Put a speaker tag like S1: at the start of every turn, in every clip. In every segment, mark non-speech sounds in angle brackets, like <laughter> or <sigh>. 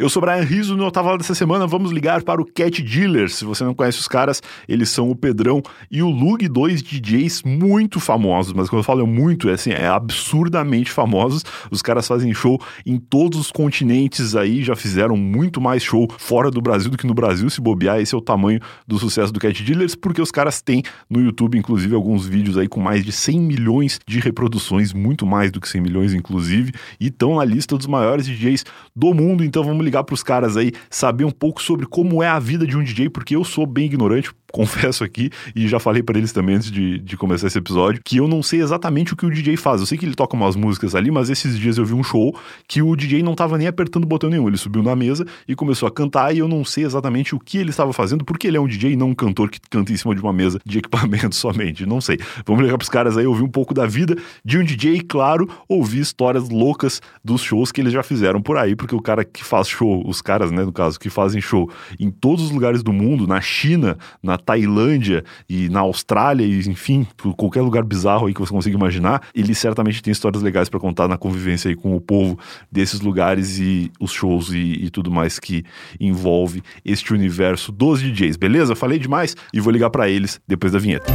S1: Eu sou Brian Riso, no Lá dessa semana vamos ligar para o Cat Dealers. Se você não conhece os caras, eles são o Pedrão e o Lug, dois DJs muito famosos, mas quando eu falo muito, é assim, é absurdamente famosos. Os caras fazem show em todos os continentes aí, já fizeram muito mais show fora do Brasil do que no Brasil, se bobear, esse é o tamanho do sucesso do Cat Dealers, porque os caras têm no YouTube, inclusive, alguns vídeos aí com mais de 100 milhões de reproduções, muito mais do que 100 milhões, inclusive, e estão na lista dos maiores DJs do mundo, então vamos ligar para os caras aí, saber um pouco sobre como é a vida de um DJ, porque eu sou bem ignorante, <laughs> confesso aqui, e já falei para eles também antes de, de começar esse episódio, que eu não sei exatamente o que o DJ faz. Eu sei que ele toca umas músicas ali, mas esses dias eu vi um show que o DJ não tava nem apertando botão nenhum. Ele subiu na mesa e começou a cantar, e eu não sei exatamente o que ele estava fazendo, porque ele é um DJ e não um cantor que canta em cima de uma mesa de equipamento <laughs> somente. Não sei. Vamos ligar pros caras aí, ouvir um pouco da vida de um DJ claro, ouvir histórias loucas dos shows que eles já fizeram por aí, porque o cara que faz show, os caras, né, no caso, que fazem show em todos os lugares do mundo, na China, na Tailândia e na Austrália, e enfim, qualquer lugar bizarro aí que você consiga imaginar, ele certamente tem histórias legais para contar na convivência aí com o povo desses lugares e os shows e, e tudo mais que envolve este universo dos DJs, beleza? Falei demais e vou ligar para eles depois da vinheta.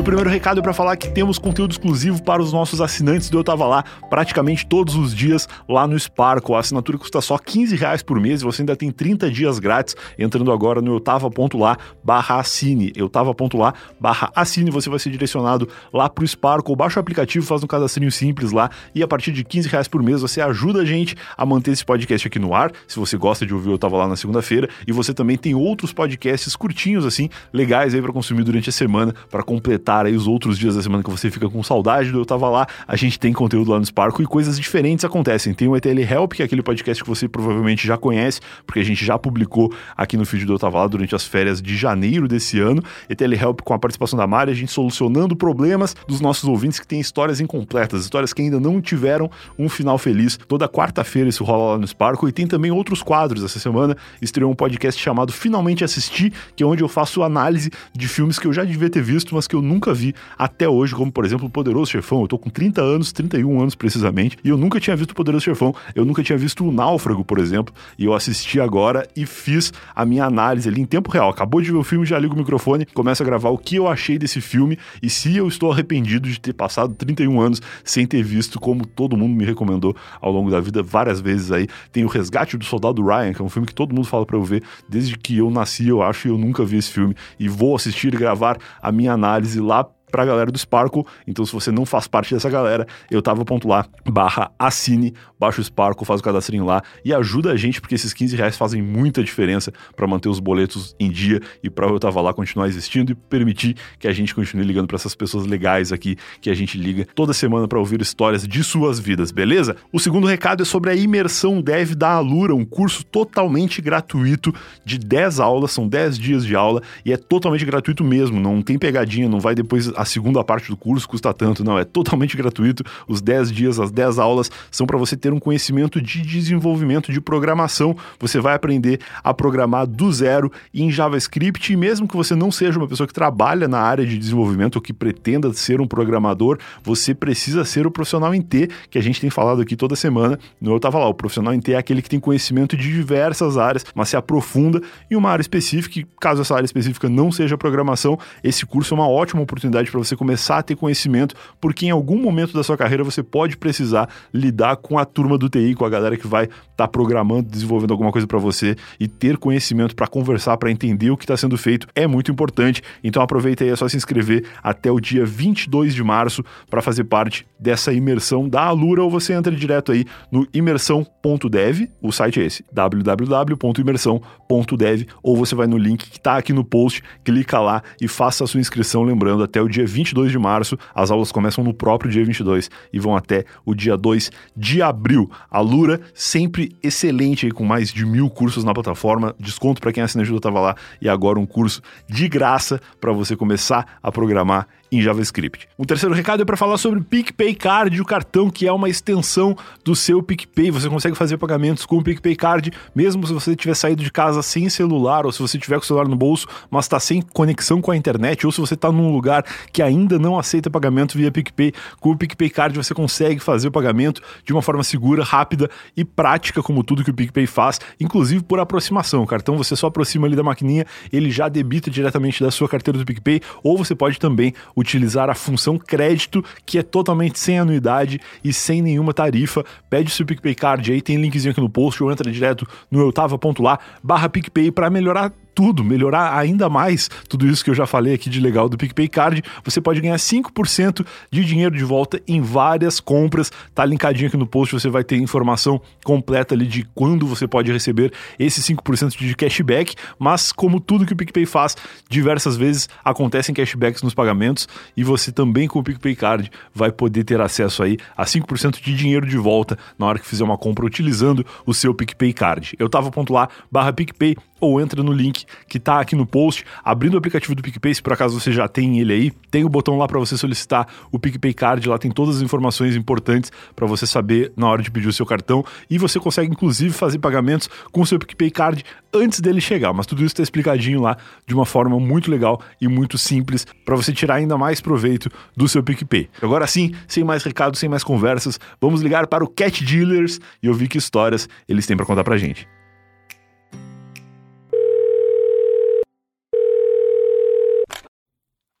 S1: O primeiro recado é para falar que temos conteúdo exclusivo para os nossos assinantes do Eu Tava Lá praticamente todos os dias lá no Sparkle. A assinatura custa só 15 reais por mês e você ainda tem 30 dias grátis entrando agora no eutava.lá barra assine. eutava.lá barra assine. Você vai ser direcionado lá pro Sparkle. Baixa o aplicativo, faz um cadastrinho simples lá e a partir de 15 reais por mês você ajuda a gente a manter esse podcast aqui no ar. Se você gosta de ouvir Eu Tava Lá na segunda-feira e você também tem outros podcasts curtinhos assim, legais aí para consumir durante a semana para completar completar aí os outros dias da semana que você fica com saudade do Eu Tava Lá, a gente tem conteúdo lá no Sparco e coisas diferentes acontecem. Tem o ETL Help, que é aquele podcast que você provavelmente já conhece, porque a gente já publicou aqui no feed do Eu Tava Lá durante as férias de janeiro desse ano. ETL Help com a participação da Mari, a gente solucionando problemas dos nossos ouvintes que têm histórias incompletas, histórias que ainda não tiveram um final feliz. Toda quarta-feira isso rola lá no Sparco e tem também outros quadros. Essa semana estreou um podcast chamado Finalmente Assisti, que é onde eu faço análise de filmes que eu já devia ter visto, mas que eu nunca vi até hoje, como por exemplo o Poderoso Chefão. Eu tô com 30 anos, 31 anos precisamente, e eu nunca tinha visto o Poderoso Chefão. Eu nunca tinha visto o Náufrago, por exemplo, e eu assisti agora e fiz a minha análise ali em tempo real. Acabou de ver o filme, já ligo o microfone, começo a gravar o que eu achei desse filme e se eu estou arrependido de ter passado 31 anos sem ter visto, como todo mundo me recomendou ao longo da vida várias vezes aí. Tem o Resgate do Soldado Ryan, que é um filme que todo mundo fala para eu ver desde que eu nasci, eu acho, e eu nunca vi esse filme e vou assistir e gravar a minha análise lá para a galera do Sparkle. Então, se você não faz parte dessa galera, eu tava ponto lá, barra assine, baixa o Sparkle, faz o cadastrinho lá e ajuda a gente, porque esses 15 reais fazem muita diferença para manter os boletos em dia e para eu tava lá continuar existindo e permitir que a gente continue ligando para essas pessoas legais aqui que a gente liga toda semana para ouvir histórias de suas vidas, beleza? O segundo recado é sobre a imersão Dev da Alura, um curso totalmente gratuito de 10 aulas, são 10 dias de aula e é totalmente gratuito mesmo, não tem pegadinha, não vai depois a segunda parte do curso custa tanto, não, é totalmente gratuito. Os 10 dias, as 10 aulas são para você ter um conhecimento de desenvolvimento de programação. Você vai aprender a programar do zero em JavaScript e mesmo que você não seja uma pessoa que trabalha na área de desenvolvimento ou que pretenda ser um programador, você precisa ser o profissional em T, que a gente tem falado aqui toda semana. No eu tava lá, o profissional em T é aquele que tem conhecimento de diversas áreas, mas se aprofunda em uma área específica, e caso essa área específica não seja programação, esse curso é uma ótima oportunidade para você começar a ter conhecimento, porque em algum momento da sua carreira você pode precisar lidar com a turma do TI, com a galera que vai estar tá programando, desenvolvendo alguma coisa para você e ter conhecimento para conversar, para entender o que está sendo feito é muito importante. Então aproveita aí, é só se inscrever até o dia 22 de março para fazer parte dessa imersão da Alura ou você entra direto aí no imersão.dev, o site é esse, www.imersão.dev ou você vai no link que está aqui no post, clica lá e faça a sua inscrição, lembrando até o dia dia 22 de março. As aulas começam no próprio dia 22 e vão até o dia 2 de abril. A Lura, sempre excelente, aí, com mais de mil cursos na plataforma. Desconto para quem assina ajuda estava lá. E agora um curso de graça para você começar a programar em JavaScript. O terceiro recado é para falar sobre o PicPay Card, o cartão que é uma extensão do seu PicPay. Você consegue fazer pagamentos com o PicPay Card, mesmo se você tiver saído de casa sem celular ou se você tiver com o celular no bolso, mas está sem conexão com a internet ou se você está num lugar que ainda não aceita pagamento via PicPay. Com o PicPay Card você consegue fazer o pagamento de uma forma segura, rápida e prática, como tudo que o PicPay faz, inclusive por aproximação. O cartão você só aproxima ali da maquininha, ele já debita diretamente da sua carteira do PicPay, ou você pode também utilizar a função crédito, que é totalmente sem anuidade e sem nenhuma tarifa. Pede seu PicPay Card aí, tem linkzinho aqui no post ou entra direto no eutava.lá barra PicPay para melhorar tudo, melhorar ainda mais tudo isso que eu já falei aqui de legal do PicPay Card, você pode ganhar 5% de dinheiro de volta em várias compras. Tá linkadinho aqui no post, você vai ter informação completa ali de quando você pode receber esse 5% de cashback, mas como tudo que o PicPay faz, diversas vezes acontecem cashbacks nos pagamentos e você também com o PicPay Card vai poder ter acesso aí a 5% de dinheiro de volta na hora que fizer uma compra utilizando o seu PicPay Card. Eu tava ponto lá, barra PicPay ou entra no link que está aqui no post, abrindo o aplicativo do PicPay, se por acaso você já tem ele aí, tem o botão lá para você solicitar o PicPay Card, lá tem todas as informações importantes para você saber na hora de pedir o seu cartão e você consegue inclusive fazer pagamentos com o seu PicPay Card antes dele chegar, mas tudo isso está explicadinho lá de uma forma muito legal e muito simples para você tirar ainda mais proveito do seu PicPay. Agora sim, sem mais recados, sem mais conversas, vamos ligar para o Cat Dealers e ouvir que histórias eles têm para contar pra gente.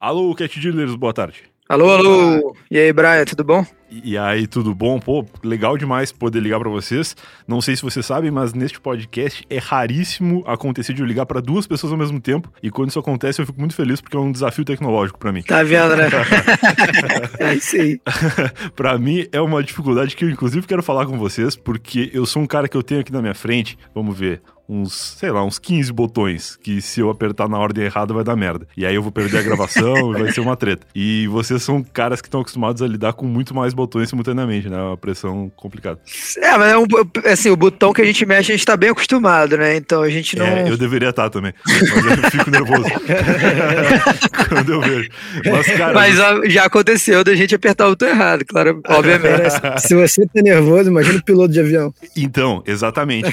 S1: Alô, Cat Dealers, boa tarde.
S2: Alô, alô. E aí, Brian, tudo bom?
S1: E aí, tudo bom? Pô, legal demais poder ligar para vocês. Não sei se vocês sabem, mas neste podcast é raríssimo acontecer de eu ligar para duas pessoas ao mesmo tempo. E quando isso acontece, eu fico muito feliz porque é um desafio tecnológico para mim.
S2: Tá vendo, né? <laughs> é isso aí. <laughs>
S1: para mim é uma dificuldade que eu inclusive quero falar com vocês, porque eu sou um cara que eu tenho aqui na minha frente, vamos ver, uns, sei lá, uns 15 botões que se eu apertar na ordem errada vai dar merda. E aí eu vou perder a gravação e vai ser uma treta. E vocês são caras que estão acostumados a lidar com muito mais botões simultaneamente, né? É uma pressão complicada.
S2: É, mas é um, assim, o botão que a gente mexe a gente tá bem acostumado, né? Então a gente não.
S1: É, eu deveria estar tá também. Mas eu fico nervoso. <laughs> Quando eu vejo. Mas, cara.
S2: Mas já aconteceu da gente apertar o botão errado, claro, obviamente.
S3: se você tá nervoso, imagina o piloto de avião.
S1: Então, exatamente.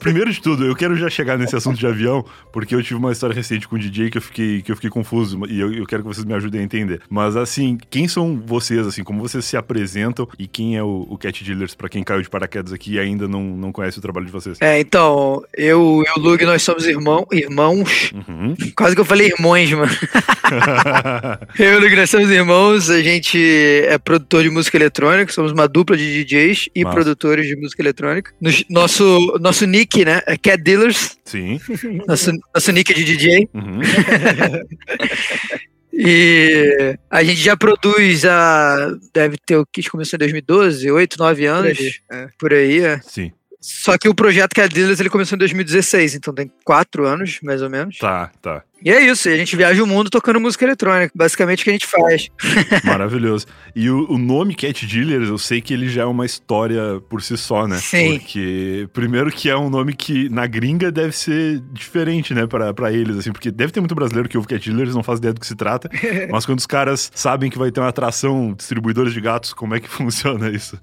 S1: Primeiro de tudo, eu quero já chegar nesse assunto de avião, porque eu tive uma história recente com o DJ que eu fiquei, que eu fiquei confuso e eu, eu quero que vocês me ajudem a entender. Mas assim, quem são vocês, assim, como vocês se apresentam e quem é o, o Cat Dealers para quem caiu de paraquedas aqui e ainda não, não conhece o trabalho de vocês?
S2: É, então, eu e o Lug, nós somos irmão, irmãos. Uhum. Quase que eu falei irmãos, mano. <laughs> eu e o Lug, nós somos irmãos, a gente é produtor de música eletrônica, somos uma dupla de DJs e produtores de música eletrônica. nosso, nosso nick, né, é Cat Dealers.
S1: Sim.
S2: Nosso, nosso nick de DJ. Uhum. <laughs> E a gente já produz a. Deve ter o que começou em 2012, 8, 9 anos. Por aí. É. Por aí é.
S1: Sim.
S2: Só que o projeto que é a Dealers ele começou em 2016, então tem 4 anos, mais ou menos.
S1: Tá, tá.
S2: E é isso, a gente viaja o mundo tocando música eletrônica, basicamente o que a gente faz. <laughs>
S1: Maravilhoso. E o, o, nome Cat Dealers, eu sei que ele já é uma história por si só, né?
S2: Sim.
S1: Porque, primeiro que é um nome que na gringa deve ser diferente, né, pra, pra eles, assim, porque deve ter muito brasileiro que ouve Cat Dealers, não faz ideia do que se trata, <laughs> mas quando os caras sabem que vai ter uma atração distribuidores de gatos, como é que <laughs> funciona isso?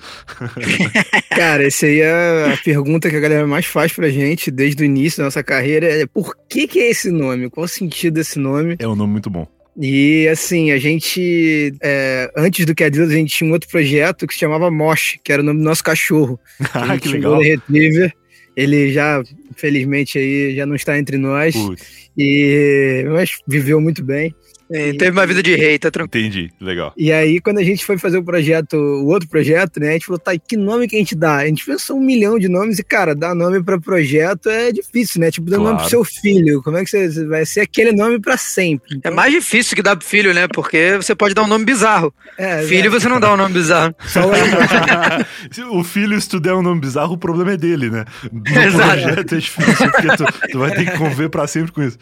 S3: Cara, essa aí é a pergunta que a galera mais faz pra gente desde o início da nossa carreira, é por que que é esse nome? Qual o sentido esse nome.
S1: É um nome muito bom.
S3: E assim, a gente, é, antes do que a Deus, a gente tinha um outro projeto que se chamava Mosh, que era o nome do nosso cachorro. <laughs>
S1: ah, que legal.
S3: Retriever. Ele já, infelizmente, aí já não está entre nós. Putz. E, mas viveu muito bem.
S2: É, teve uma vida de rei, tá tranquilo.
S1: Entendi, legal.
S3: E aí, quando a gente foi fazer o projeto, o outro projeto, né, a gente falou, tá, que nome que a gente dá? A gente pensou um milhão de nomes e, cara, dar nome pra projeto é difícil, né? Tipo, dar claro. nome pro seu filho. Como é que você vai ser aquele nome pra sempre?
S2: Então... É mais difícil que dar pro filho, né? Porque você pode dar um nome bizarro. É, filho, é. você não dá um nome bizarro. Só <laughs>
S1: Se o filho, se tu der um nome bizarro, o problema é dele, né? <laughs> No Exato. projeto é difícil, porque tu, tu vai ter que conviver pra sempre com isso.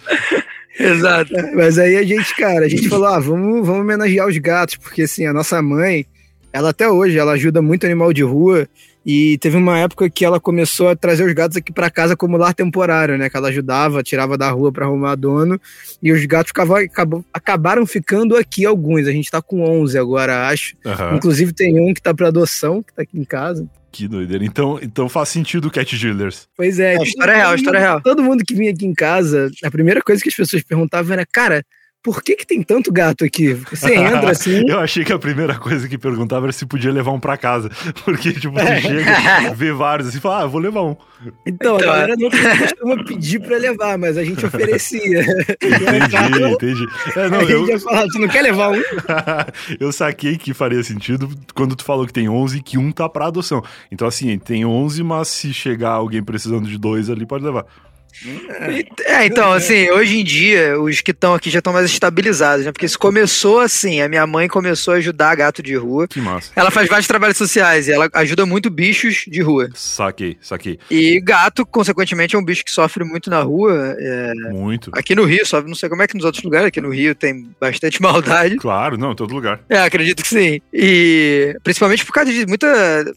S2: Exato.
S3: Mas aí a gente, cara, a gente falou, ah, vamos, vamos homenagear os gatos, porque assim, a nossa mãe, ela até hoje, ela ajuda muito animal de rua. E teve uma época que ela começou a trazer os gatos aqui para casa como lar temporário, né? Que ela ajudava, tirava da rua para arrumar dono. E os gatos ficavam, acabam, acabaram ficando aqui alguns. A gente tá com 11 agora, acho. Uhum. Inclusive tem um que tá para adoção, que tá aqui em casa.
S1: Que doideira. Então, então faz sentido o Cat Dealers.
S3: Pois é.
S2: é história real, história real.
S3: Todo mundo que vinha aqui em casa, a primeira coisa que as pessoas perguntavam era, cara, por que, que tem tanto gato aqui? Você entra <laughs> assim.
S1: eu achei que a primeira coisa que perguntava era se podia levar um pra casa. <laughs> Porque, tipo, você é. chega, <laughs> vê vários assim e fala, ah, vou levar um.
S3: Então, então a galera não costuma pedir pra levar, mas a gente oferecia.
S1: Entendi, entendi.
S3: É, não, a gente eu... ia falar, tu não quer levar um?
S1: eu saquei que faria sentido quando tu falou que tem 11 e que um tá pra adoção. Então, assim, tem 11, mas se chegar alguém precisando de dois ali, pode levar.
S2: É, então, assim, hoje em dia, os que estão aqui já estão mais estabilizados, né? Porque isso começou assim, a minha mãe começou a ajudar gato de rua.
S1: Que massa.
S2: Ela faz vários trabalhos sociais e ela ajuda muito bichos de rua.
S1: Saquei, saquei.
S2: E gato, consequentemente, é um bicho que sofre muito na rua. É...
S1: Muito.
S2: Aqui no Rio, sofre, não sei como é que nos outros lugares, aqui no Rio tem bastante <laughs> maldade.
S1: Claro, não, em todo lugar.
S2: É, acredito que sim. E principalmente por causa de muita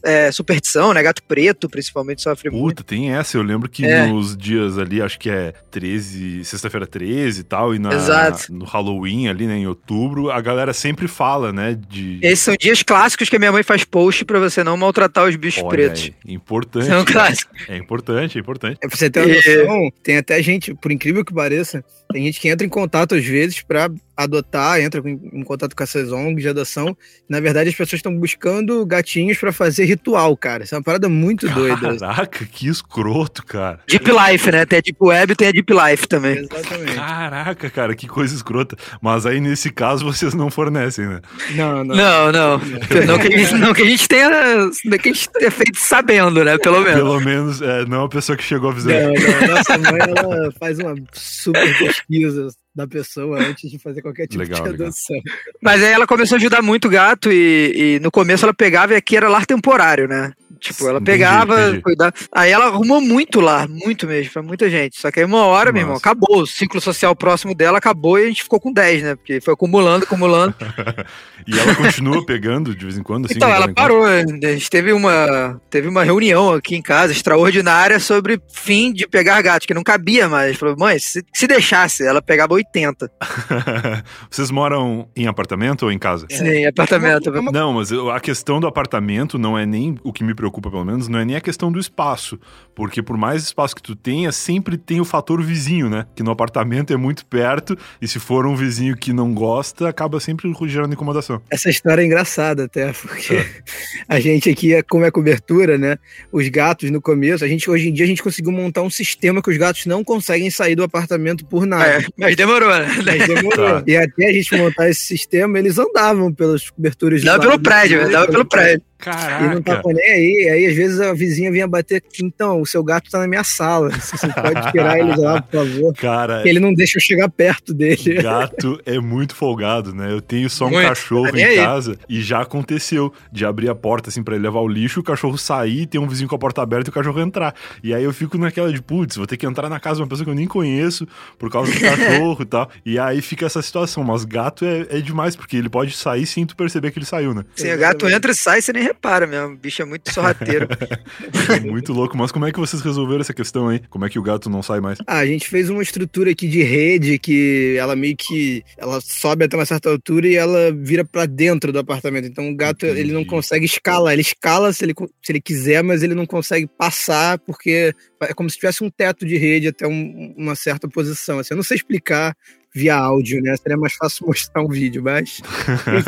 S2: é, superstição, né? Gato preto, principalmente, sofre
S1: Puta,
S2: muito.
S1: Puta, tem essa. Eu lembro que é. nos dias ali, acho que é 13, sexta-feira 13 e tal, e na,
S2: Exato.
S1: no Halloween ali, né, em outubro, a galera sempre fala, né, de...
S2: Esses são dias clássicos que a minha mãe faz post para você não maltratar os bichos
S1: Olha
S2: pretos.
S1: Aí, importante.
S2: São clássicos.
S1: É importante, é importante.
S3: É pra você ter uma noção, tem até gente, por incrível que pareça, tem gente que entra em contato às vezes para adotar, entra em contato com essas ONGs de adoção. Na verdade, as pessoas estão buscando gatinhos para fazer ritual, cara. Isso é uma parada muito doida.
S1: Caraca, que escroto, cara.
S2: Deep Life, né? Tem a Deep Web e tem a Deep Life também.
S3: Exatamente.
S1: Caraca, cara, que coisa escrota. Mas aí, nesse caso, vocês não fornecem, né?
S3: Não, não.
S2: Não, não. <laughs> não, que, a gente, não que a gente tenha. Que a gente tenha feito sabendo, né? Pelo menos.
S1: Pelo menos, é, não a pessoa que chegou avisando.
S3: Não, não. Nossa mãe, ela faz uma super pesquisa da pessoa antes de fazer qualquer tipo legal, de adoção. Legal.
S2: Mas aí ela começou a ajudar muito o gato e, e, no começo ela pegava e aqui era lar temporário, né? Tipo, ela pegava, cuidava. Aí ela arrumou muito lá, muito mesmo, pra muita gente. Só que aí uma hora, Nossa. meu irmão, acabou. O ciclo social próximo dela acabou e a gente ficou com 10, né? Porque foi acumulando, acumulando. <laughs>
S1: e ela continua pegando de vez em quando, assim?
S2: Então, ela parou. A gente teve uma, teve uma reunião aqui em casa, extraordinária, sobre fim de pegar gato, que não cabia mais. Falou, mãe, se, se deixasse, ela pegava 80. <laughs>
S1: Vocês moram em apartamento ou em casa?
S2: Sim, apartamento.
S1: Não, mas a questão do apartamento não é nem o que me preocupa preocupa, pelo menos, não é nem a questão do espaço. Porque por mais espaço que tu tenha, sempre tem o fator vizinho, né? Que no apartamento é muito perto, e se for um vizinho que não gosta, acaba sempre gerando incomodação.
S3: Essa história é engraçada até, <laughs> porque é. a gente aqui, é, como é cobertura, né? Os gatos no começo, a gente hoje em dia a gente conseguiu montar um sistema que os gatos não conseguem sair do apartamento por nada. É,
S2: mas demorou, né?
S3: Mas demorou. Tá. E até a gente montar esse sistema, eles andavam pelas coberturas.
S2: Dava pelo prédio, dava pelo prédio.
S1: Caraca.
S3: E não tava nem aí. Aí às vezes a vizinha vinha bater. Então, o seu gato tá na minha sala. Você pode tirar ele lá, por favor.
S1: Cara.
S3: Ele não deixa eu chegar perto dele. <laughs>
S1: Gato é muito folgado, né? Eu tenho só um muito. cachorro tá em casa e já aconteceu de abrir a porta assim para ele levar o lixo, o cachorro sair, ter um vizinho com a porta aberta e o cachorro entrar. E aí eu fico naquela de, putz, vou ter que entrar na casa de uma pessoa que eu nem conheço por causa do cachorro e tal. E aí fica essa situação. Mas gato é, é demais, porque ele pode sair sem tu perceber que ele saiu, né?
S2: Sim, o gato entra e sai, você nem repara mesmo. O bicho é muito sorrateiro. <laughs>
S1: é muito louco. Mas como é que vocês resolveram essa questão aí? Como é que o gato não sai mais?
S3: Ah, a gente fez uma estrutura aqui de rede que ela meio que ela sobe até uma certa altura e ela vira para dentro do apartamento. Então o gato Entendi. ele não consegue escalar. Ele escala se ele, se ele quiser, mas ele não consegue passar porque é como se tivesse um teto de rede até um, uma certa posição. Assim, eu não sei explicar via áudio, né? Seria mais fácil <laughs> mostrar um vídeo, mas.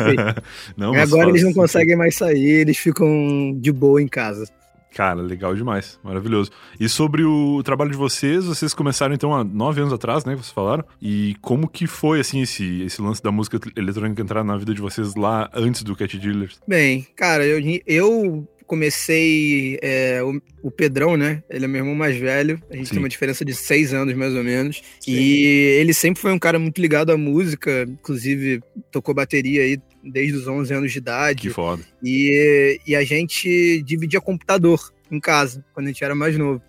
S3: <laughs> Não, mas Agora eles não conseguem mais sair, eles ficam de boa em casa.
S1: Cara, legal demais, maravilhoso. E sobre o trabalho de vocês, vocês começaram então há nove anos atrás, né? Vocês falaram. E como que foi, assim, esse, esse lance da música eletrônica entrar na vida de vocês lá antes do Cat Dealers?
S3: Bem, cara, eu, eu comecei. É, o, o, Pedrão, né? Ele é meu irmão mais velho. A gente Sim. tem uma diferença de seis anos, mais ou menos. Sim. E ele sempre foi um cara muito ligado à música. Inclusive, tocou bateria aí desde os 11 anos de idade.
S1: Que foda.
S3: E, e a gente dividia computador em casa, quando a gente era mais novo.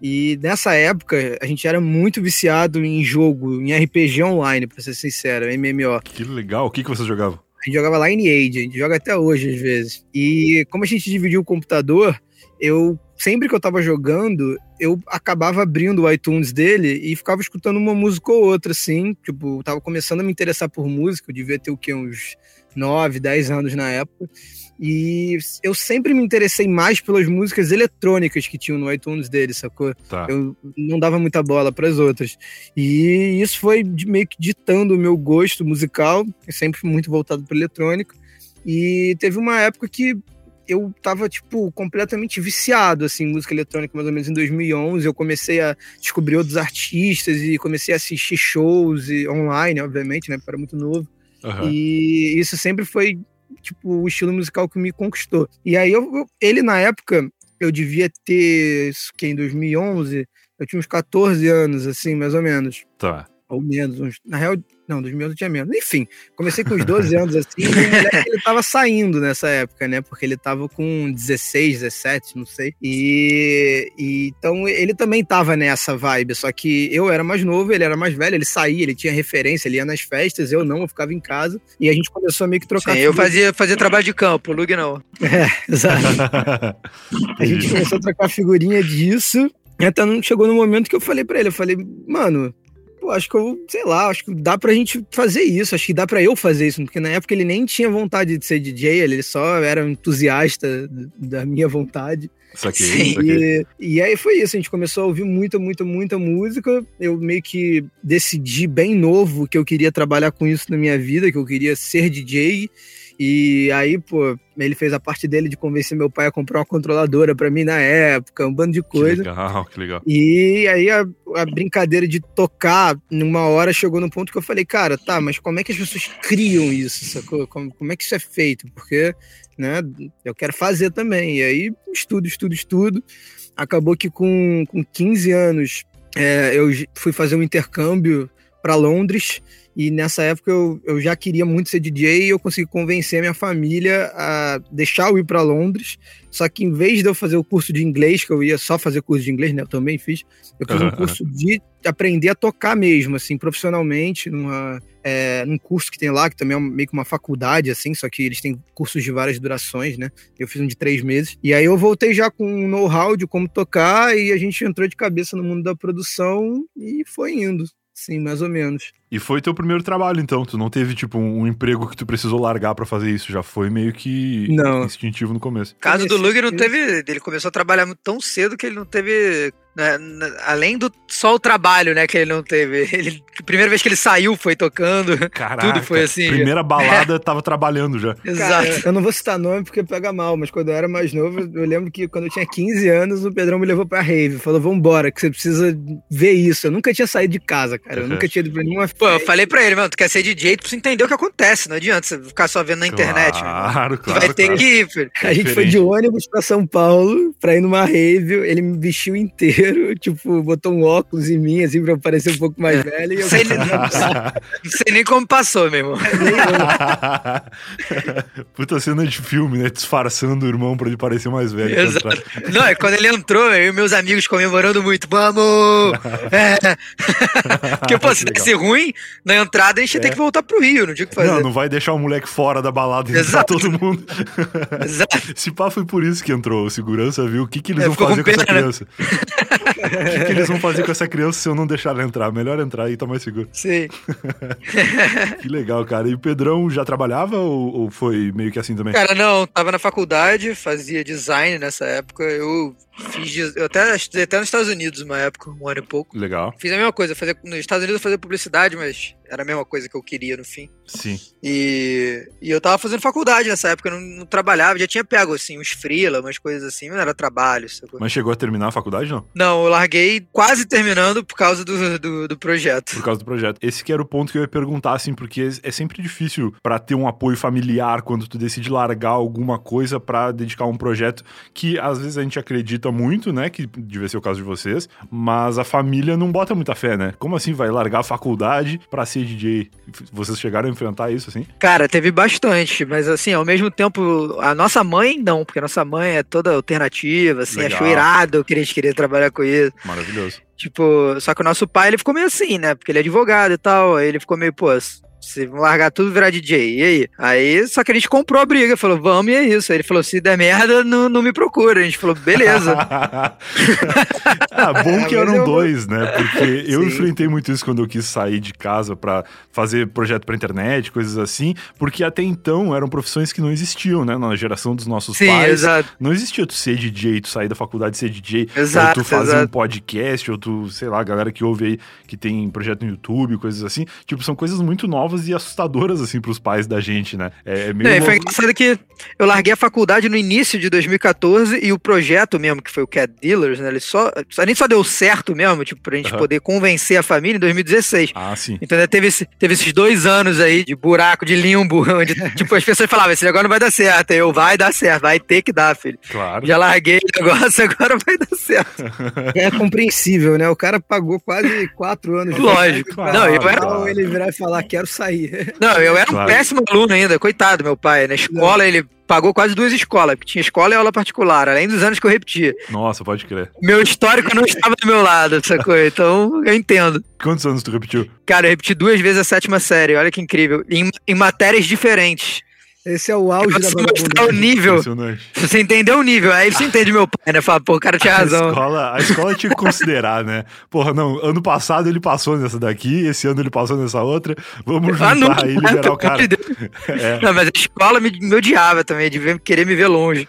S3: E nessa época, a gente era muito viciado em jogo, em RPG online, pra ser sincero, MMO.
S1: Que legal. O que, que você jogava?
S3: A gente jogava Lineage, a gente joga até hoje às vezes. E como a gente dividiu o computador, eu sempre que eu tava jogando, eu acabava abrindo o iTunes dele e ficava escutando uma música ou outra, assim. Tipo, tava começando a me interessar por música, eu devia ter o quê? Uns 9, 10 anos na época. E eu sempre me interessei mais pelas músicas eletrônicas que tinham no iTunes dele, sacou? Tá. Eu não dava muita bola para as outras. E isso foi meio que ditando o meu gosto musical, sempre muito voltado para eletrônico. E teve uma época que eu tava, tipo, completamente viciado, assim, em música eletrônica, mais ou menos em 2011. Eu comecei a descobrir outros artistas e comecei a assistir shows e online, obviamente, né? Porque era muito novo. Uhum. E isso sempre foi, tipo, o estilo musical que me conquistou. E aí, eu, ele, na época, eu devia ter, que em 2011, eu tinha uns 14 anos, assim, mais ou menos.
S1: Tá.
S3: Ou menos, uns, na real, não, 2000 eu tinha menos. Enfim, comecei com uns 12 anos assim, e <laughs> ele tava saindo nessa época, né? Porque ele tava com 16, 17, não sei. E, e, então ele também tava nessa vibe, só que eu era mais novo, ele era mais velho, ele saía, ele tinha referência, ele ia nas festas, eu não, eu ficava em casa. E a gente começou a meio que trocar.
S2: Sim, eu fazia, fazia trabalho de campo, o Lug não.
S3: É, exato. a gente <laughs> começou a trocar figurinha disso. Até chegou no momento que eu falei para ele, eu falei, mano, Pô, acho que eu, sei lá, acho que dá pra gente fazer isso, acho que dá pra eu fazer isso, porque na época ele nem tinha vontade de ser DJ, ele só era um entusiasta da minha vontade.
S1: Saquei,
S3: E, e aí foi isso, a gente começou a ouvir muita, muita, muita música. Eu meio que decidi bem novo que eu queria trabalhar com isso na minha vida, que eu queria ser DJ. E aí, pô, ele fez a parte dele de convencer meu pai a comprar uma controladora para mim na época, um bando de coisa.
S1: Que legal, que legal.
S3: E aí a, a, brincadeira de tocar, numa hora chegou no ponto que eu falei, cara, tá, mas como é que as pessoas criam isso, sacou? Como, como é que isso é feito? Porque, né, eu quero fazer também. E aí, estudo, estudo, estudo. Acabou que com, com 15 anos é, eu fui fazer um intercâmbio para Londres e nessa época eu, eu já queria muito ser DJ e eu consegui convencer a minha família a deixar eu ir para Londres. Só que em vez de eu fazer o curso de inglês, que eu ia só fazer curso de inglês, né? Eu também fiz. Eu fiz um curso de aprender a tocar mesmo, assim, profissionalmente, numa, é, num curso que tem lá, que também é meio que uma faculdade, assim, só que eles têm cursos de várias durações, né? Eu fiz um de três meses. E aí eu voltei já com um know-how de como tocar e a gente entrou de cabeça no mundo da produção e foi indo. Sim, mais ou menos.
S1: E foi teu primeiro trabalho, então? Tu não teve, tipo, um, emprego que tu precisou largar para fazer isso? Já foi meio que
S3: não.
S1: instintivo no começo.
S2: Caso do Luger não teve... Ele começou a trabalhar tão cedo que ele não teve né, além do só o trabalho, né, que ele não teve. <laughs> Ele, a primeira vez que ele saiu foi tocando.
S1: Caraca,
S2: tudo foi assim.
S1: Primeira balada, <laughs> é. tava trabalhando já.
S3: Exato. Cara, eu não vou citar nome porque pega mal, mas quando eu era mais novo, eu lembro que quando eu tinha 15 anos, o Pedrão me levou pra rave. Falou, vambora, que você precisa ver isso. Eu nunca tinha saído de casa, cara. Eu nunca tinha ido pra nenhuma
S2: Pô, eu falei pra ele, mano, tu quer ser DJ, tu precisa entender o que acontece. Não adianta você ficar só vendo na internet.
S1: Claro, claro.
S2: vai ter
S1: claro.
S2: que ir, filho.
S3: A gente foi de ônibus pra São Paulo pra ir numa rave. Ele me vestiu inteiro, <laughs> tipo, botou um óculos em mim, assim, pra eu parecer um pouco mais velho. E eu...
S2: sei, <laughs> não sei nem como passou, meu irmão. <laughs>
S1: Puta cena de filme, né? Disfarçando o irmão pra ele parecer mais velho.
S2: Exato. Não, é quando ele entrou, eu e meus amigos comemorando muito. Vamos! É. Porque, pô, se desse ruim, na entrada a gente é. ter que voltar pro Rio, não tinha o que fazer.
S1: Não, não vai deixar o moleque fora da balada e entrar todo mundo. Exato. Esse pá foi por isso que entrou. O segurança viu o que, que eles é, vão fazer com, com essa criança. o que, que, eles vão fazer com essa criança se eu não deixar ela entrar? Melhor entrar e tá mais seguro.
S2: Sim. <laughs>
S1: que legal, cara. E o Pedrão já trabalhava ou, ou, foi meio que assim também?
S2: Cara, não. Tava na faculdade, fazia design nessa época. Eu fiz. Eu até estudei até nos Estados Unidos uma época, um ano e pouco.
S1: Legal.
S2: Fiz a mesma coisa. Fazer, nos Estados Unidos eu fazia publicidade, mas era a mesma coisa que eu queria no fim.
S1: Sim.
S2: E, e eu tava fazendo faculdade nessa época, eu não, não trabalhava, já tinha pego assim, uns freela, umas coisas assim, não era trabalho. Sacou?
S1: Mas chegou a terminar a faculdade, não?
S2: Não, eu larguei quase terminando por causa do, do, do, projeto.
S1: Por causa do projeto. Esse que era o ponto que eu ia perguntar, assim, porque é sempre difícil para ter um apoio familiar quando tu decide largar alguma coisa para dedicar um projeto que às vezes a gente acredita muito, né? Que devia ser o caso de vocês, mas a família não bota muita fé, né? Como assim vai largar a faculdade pra ser DJ? Vocês chegaram a enfrentar isso, assim?
S2: Cara, teve bastante, mas assim, ao mesmo tempo, a nossa mãe não, porque a nossa mãe é toda alternativa, assim, Legal. achou irado que a gente queria trabalhar com isso.
S1: Maravilhoso.
S2: Tipo, só que o nosso pai, ele ficou meio assim, né? Porque ele é advogado e tal, aí ele ficou meio, pô, Vão largar tudo e virar DJ. E aí? Aí, só que a gente comprou a briga, falou, vamos e é isso. Aí ele falou, se der merda, não, não me procura. A gente falou, beleza. <laughs>
S1: ah, bom que eram dois, né? Porque eu Sim. enfrentei muito isso quando eu quis sair de casa para fazer projeto pra internet, coisas assim, porque até então eram profissões que não existiam, né? Na geração dos nossos
S2: Sim,
S1: pais.
S2: Exato.
S1: Não existia tu ser DJ, tu sair da faculdade e ser DJ,
S2: exato,
S1: ou tu fazer
S2: exato.
S1: um podcast, ou tu, sei lá, a galera que ouve aí que tem projeto no YouTube, coisas assim. Tipo, são coisas muito novas e assustadoras, assim, pros pais da gente, né?
S2: É, é meio. Não, foi engraçado que eu larguei a faculdade no início de 2014 e o projeto mesmo, que foi o Cat Dealers, né? Ele só. A gente só deu certo mesmo, tipo, pra gente uhum. poder convencer a família em 2016.
S1: Ah, sim.
S2: Então né, teve, esse, teve esses dois anos aí de buraco, de limbo, <laughs> onde, tipo, as pessoas falavam, esse negócio não vai dar certo. Eu, vai dar certo, vai ter que dar, filho.
S1: Claro.
S2: Já larguei o negócio, <laughs> agora vai dar certo.
S3: É compreensível, né? O cara pagou quase quatro anos.
S2: Lógico. Não, eu era...
S3: Claro. Ele virar e falar, quero sair.
S2: Não, eu era claro. um péssimo aluno ainda, coitado meu pai. Na escola não. ele pagou quase duas escolas, porque tinha escola e aula particular, além dos anos que eu repetia.
S1: Nossa, pode crer.
S2: Meu histórico não estava do meu lado, essa coisa, então eu entendo.
S1: Quantos anos tu repetiu?
S2: Cara, eu repeti duas vezes a sétima série, olha que incrível. Em, em matérias diferentes.
S3: Esse é o auge
S2: da mostrar o nível. Você entendeu o nível, aí você entende meu pai, né? Fala, pô, o cara tinha razão.
S1: A escola, a escola tinha que considerar, né? Porra, não, ano passado ele passou nessa daqui, esse ano ele passou nessa outra, vamos juntar ah, não, e liberar o cara. De <laughs>
S2: é. Não, mas a escola me, me odiava também, de querer me ver longe.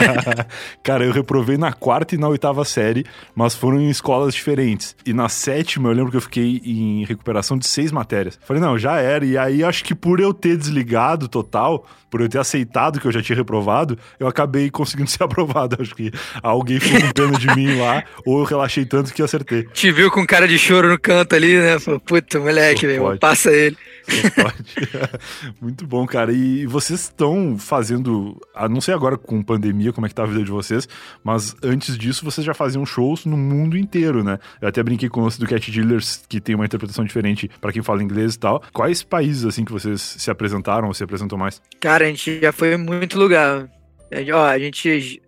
S2: <laughs>
S1: cara, eu reprovei na quarta e na oitava série, mas foram em escolas diferentes. E na sétima, eu lembro que eu fiquei em recuperação de seis matérias. Falei, não, já era. E aí, acho que por eu ter desligado total, por eu ter aceitado que eu já tinha reprovado, eu acabei conseguindo ser <laughs> aprovado. Acho que alguém ficou com pena de mim lá, ou eu relaxei tanto que acertei.
S2: Te viu com cara de choro no canto ali, né? Puta, moleque, meu, passa ele. <laughs>
S1: Muito bom, cara. E vocês estão fazendo, não sei agora com pandemia como é que tá a vida de vocês, mas antes disso vocês já faziam shows no mundo inteiro, né? Eu até brinquei com o lance do Cat Dealers, que tem uma interpretação diferente para quem fala inglês e tal. Quais países, assim, que vocês se apresentaram ou se apresentam mais?
S2: Cara, a gente já foi em muito lugar. Ó, a gente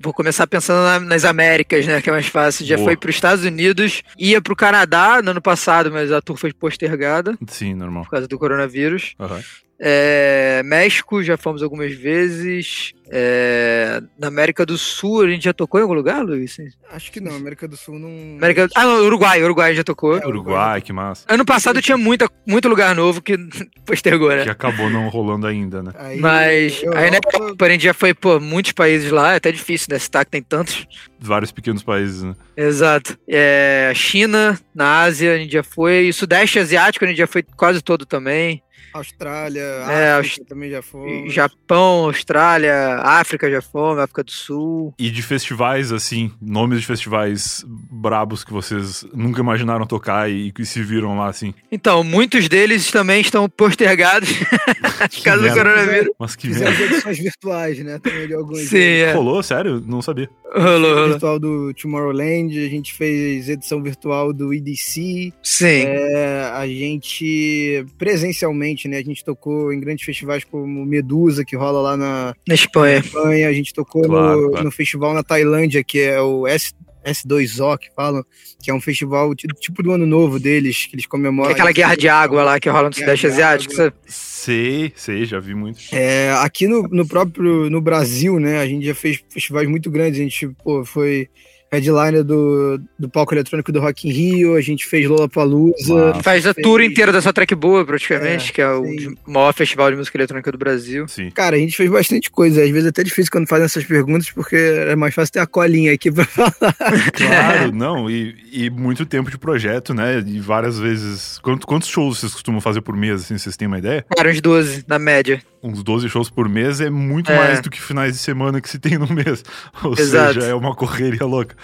S2: vou começar pensando na, nas Américas, né? Que é mais fácil. Já Boa. foi para os Estados Unidos, ia para o Canadá no ano passado, mas a tour foi postergada.
S1: Sim, normal.
S2: Por causa do coronavírus.
S1: Uhum.
S2: É, México, já fomos algumas vezes. É, na América do Sul, a gente já tocou em algum lugar, Luiz?
S3: Acho que não, América do Sul não.
S2: América... Ah, não, Uruguai, Uruguai já tocou.
S1: É, Uruguai, que massa.
S2: Ano passado tinha muita, muito lugar novo que <laughs> postergou, né?
S1: Que acabou não rolando ainda, né?
S2: Aí, Mas Europa... aí na Europa a gente já foi, pô, muitos países lá, é até difícil, né? Citar que tem tantos.
S1: Vários pequenos países, né?
S2: Exato. É, China, na Ásia, a gente já foi. E Sudeste Asiático, a gente já foi quase todo também.
S3: Austrália,
S2: é, África também já foi. Japão, Austrália, África já foi, África do Sul.
S1: E de festivais, assim, nomes de festivais brabos que vocês nunca imaginaram tocar e que se viram lá, assim?
S2: Então, muitos deles também estão postergados <laughs> por causa do coronavírus.
S1: Mas que
S3: Fizemos edições virtuais, né? Também de alguns.
S2: Sim, é.
S1: Rolou? Sério? Não sabia.
S2: Rolou, rolou.
S3: virtual do Tomorrowland, a gente fez edição virtual do EDC.
S2: Sim.
S3: É, a gente presencialmente né? A gente tocou em grandes festivais como Medusa, que rola lá na,
S2: na Espanha.
S3: Na Espanha. A gente tocou claro, no, claro. no festival na Tailândia, que é o S, S2O, que falam, que é um festival tipo do ano novo deles, que eles comemoram. É
S2: aquela guerra de água lá que rola no Sudeste Asiático. Você...
S1: Sei, sei, já vi muito.
S3: É, aqui no, no próprio no Brasil, né, a gente já fez festivais muito grandes, a gente pô, foi headliner do, do palco eletrônico do Rock in Rio, a gente fez Lollapalooza.
S2: Faz a fez... tour inteira dessa track boa, praticamente, é, que é o sim. maior festival de música eletrônica do Brasil.
S1: Sim.
S3: Cara, a gente fez bastante coisa, às vezes é até difícil quando fazem essas perguntas, porque é mais fácil ter a colinha aqui pra <laughs> falar.
S1: Claro, não, e, e muito tempo de projeto, né, e várias vezes... Quantos, quantos shows vocês costumam fazer por mês, assim, vocês têm uma ideia?
S2: Cara, uns 12, na média
S1: uns 12 shows por mês é muito é. mais do que finais de semana que se tem no mês. <laughs> Ou Exato. seja, é uma correria louca.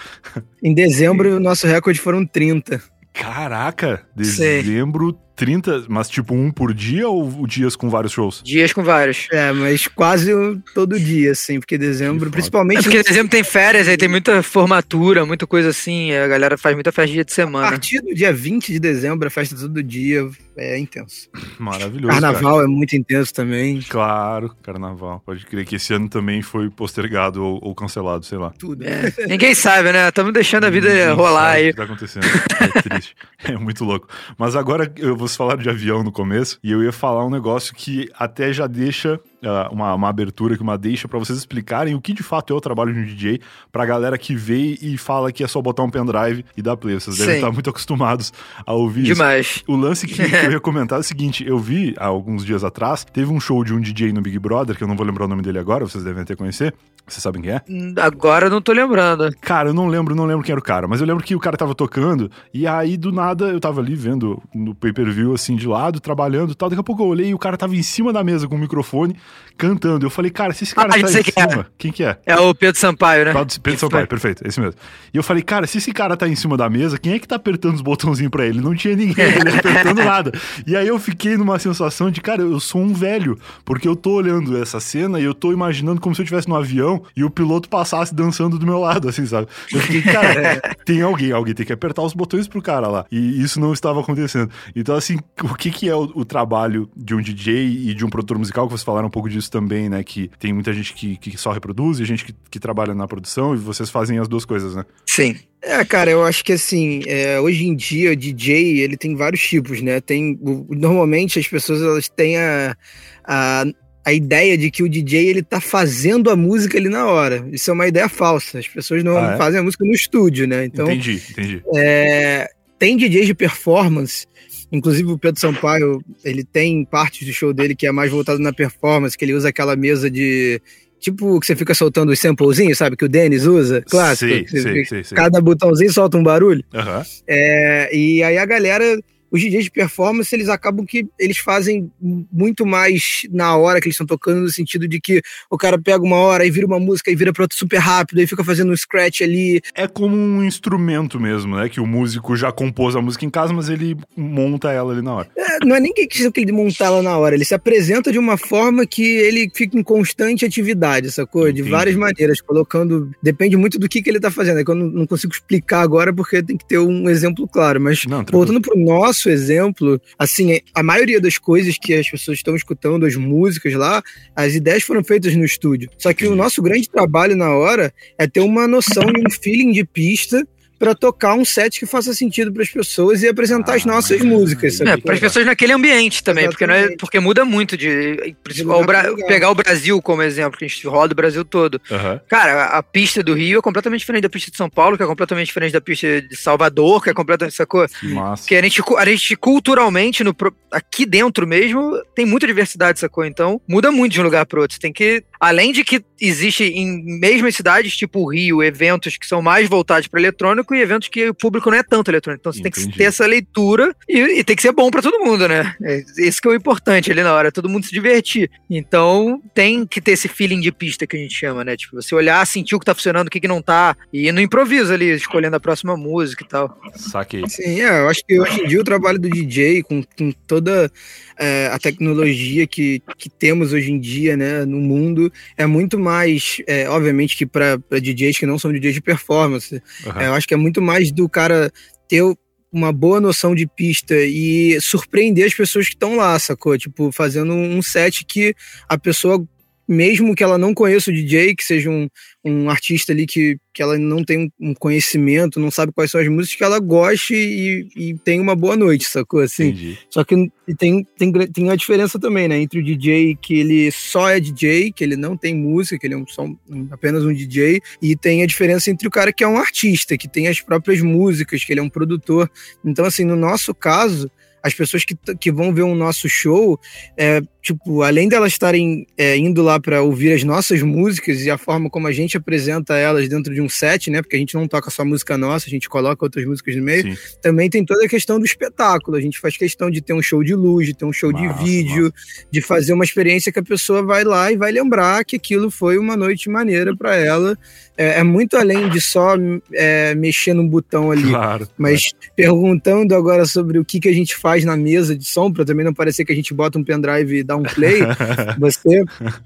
S3: Em dezembro, o nosso recorde foram 30.
S1: Caraca, dezembro. 30, mas tipo um por dia ou dias com vários shows?
S2: Dias com vários.
S3: É, mas quase todo dia, assim, porque dezembro, principalmente. É
S2: porque dezembro tem férias, aí tem muita formatura, muita coisa assim, a galera faz muita festa dia de semana.
S3: A partir do dia 20 de dezembro, a festa todo dia é intenso.
S1: Maravilhoso.
S3: Carnaval
S1: cara.
S3: é muito intenso também.
S1: Claro, carnaval. Pode crer que esse ano também foi postergado ou, ou cancelado, sei lá.
S3: Tudo.
S2: É. Ninguém sabe, né? Estamos deixando a vida Ninguém rolar aí.
S1: O que tá acontecendo? É triste. É muito louco. Mas agora eu vou vocês falaram de avião no começo, e eu ia falar um negócio que até já deixa uh, uma, uma abertura, que uma deixa para vocês explicarem o que de fato é o trabalho de um DJ, pra galera que vê e fala que é só botar um pendrive e dar play. Vocês devem estar muito acostumados a ouvir
S2: Demais.
S1: isso. O lance que, que eu ia <laughs> comentar é o seguinte: eu vi há alguns dias atrás, teve um show de um DJ no Big Brother, que eu não vou lembrar o nome dele agora, vocês devem até conhecer. Vocês sabem quem é?
S2: Agora eu não tô lembrando.
S1: Cara, eu não lembro, não lembro quem era o cara, mas eu lembro que o cara tava tocando e aí do nada eu tava ali vendo no pay-per-view assim de lado, trabalhando e tal. Daqui a pouco eu olhei e o cara tava em cima da mesa com o microfone cantando. Eu falei, cara, se esse cara ah, tá em
S2: quem é.
S1: cima, é. quem que é?
S2: É o Pedro Sampaio, né?
S1: Pedro Sampaio, perfeito, esse mesmo. E eu falei, cara, se esse cara tá em cima da mesa, quem é que tá apertando os botãozinhos pra ele? Não tinha ninguém ele apertando <laughs> nada. E aí eu fiquei numa sensação de, cara, eu sou um velho, porque eu tô olhando essa cena e eu tô imaginando como se eu estivesse no avião e o piloto passasse dançando do meu lado, assim, sabe? Eu fiquei, cara, <laughs> tem alguém, alguém tem que apertar os botões pro cara lá. E isso não estava acontecendo. Então, assim, o que que é o, o trabalho de um DJ e de um produtor musical, que vocês falaram um pouco disso também, né? Que tem muita gente que, que só reproduz e gente que, que trabalha na produção e vocês fazem as duas coisas, né?
S2: Sim.
S3: É, cara, eu acho que assim, é, hoje em dia o DJ ele tem vários tipos, né? Tem normalmente as pessoas elas têm a, a a ideia de que o DJ ele tá fazendo a música ali na hora. Isso é uma ideia falsa. As pessoas não ah, é? fazem a música no estúdio, né? Então,
S1: entendi, entendi.
S3: É, tem DJs de performance, inclusive o Pedro Sampaio, ele tem partes do show dele que é mais voltado na performance, que ele usa aquela mesa de tipo que você fica soltando os samplezinhos, sabe? Que o Dennis usa, clássico. Sim, sim, sim, sim, Cada botãozinho solta um barulho.
S1: Uhum.
S3: É, e aí a galera os DJs de performance, eles acabam que eles fazem muito mais na hora que eles estão tocando, no sentido de que o cara pega uma hora e vira uma música e vira pra outra super rápido, e fica fazendo um scratch ali.
S1: É como um instrumento mesmo, né? Que o músico já compôs a música em casa, mas ele monta ela ali na hora.
S3: É, não é nem que ele monta ela na hora, ele se apresenta de uma forma que ele fica em constante atividade, sacou? De várias maneiras, colocando. Depende muito do que, que ele tá fazendo. É que eu não, não consigo explicar agora porque tem que ter um exemplo claro. Mas não, voltando pro nosso nosso exemplo, assim, a maioria das coisas que as pessoas estão escutando, as músicas lá, as ideias foram feitas no estúdio. Só que o nosso grande trabalho na hora é ter uma noção e um feeling de pista para tocar um set que faça sentido para as pessoas e apresentar ah, as nossas músicas.
S2: É, para as pessoas naquele ambiente também, porque, não é, porque muda muito de. o Bra pegar o Brasil como exemplo, que a gente roda o Brasil todo.
S1: Uhum.
S2: Cara, a pista do Rio é completamente diferente da pista de São Paulo, que é completamente diferente da pista de Salvador, que é completamente. Sacou?
S1: Massa.
S2: Que a gente, a gente culturalmente, no, aqui dentro mesmo, tem muita diversidade, sacou? Então, muda muito de um lugar para outro. Você tem que. Além de que existe em mesmas cidades, tipo o Rio, eventos que são mais voltados para eletrônico e eventos que o público não é tanto eletrônico. Então você Entendi. tem que ter essa leitura e, e, tem que ser bom para todo mundo, né? É, esse que é o importante ali na hora, todo mundo se divertir. Então tem que ter esse feeling de pista que a gente chama, né? Tipo, você olhar, sentir o que tá funcionando, o que, que não tá, e ir no improviso ali, escolhendo a próxima música e tal.
S1: Saquei.
S3: Sim, é, eu acho que hoje em dia o trabalho do DJ, com, com toda é, a tecnologia que, que temos hoje em dia, né, no mundo, é muito mais, é, obviamente que para DJs que não são DJs de performance, uhum. é, eu acho que é muito mais do cara ter uma boa noção de pista e surpreender as pessoas que estão lá, sacou? Tipo, fazendo um set que a pessoa mesmo que ela não conheça o DJ, que seja um, um artista ali que, que ela não tem um conhecimento, não sabe quais são as músicas, que ela goste e, e tenha uma boa noite, sacou? Assim,
S1: Entendi.
S3: Só que tem, tem, tem uma diferença também, né? Entre o DJ que ele só é DJ, que ele não tem música, que ele é um, só apenas um DJ, e tem a diferença entre o cara que é um artista, que tem as próprias músicas, que ele é um produtor. Então, assim, no nosso caso, as pessoas que, que vão ver o um nosso show, é, tipo, além delas estarem é, indo lá para ouvir as nossas músicas e a forma como a gente apresenta elas dentro de um set, né? Porque a gente não toca só música nossa, a gente coloca outras músicas no meio. Sim. Também tem toda a questão do espetáculo. A gente faz questão de ter um show de luz, de ter um show de vídeo, de fazer uma experiência que a pessoa vai lá e vai lembrar que aquilo foi uma noite maneira para ela. É, é, muito além de só é, mexer no botão ali.
S1: Claro,
S3: Mas perguntando agora sobre o que, que a gente faz na mesa de som, para também não parecer que a gente bota um pendrive e dá um play, <laughs> você,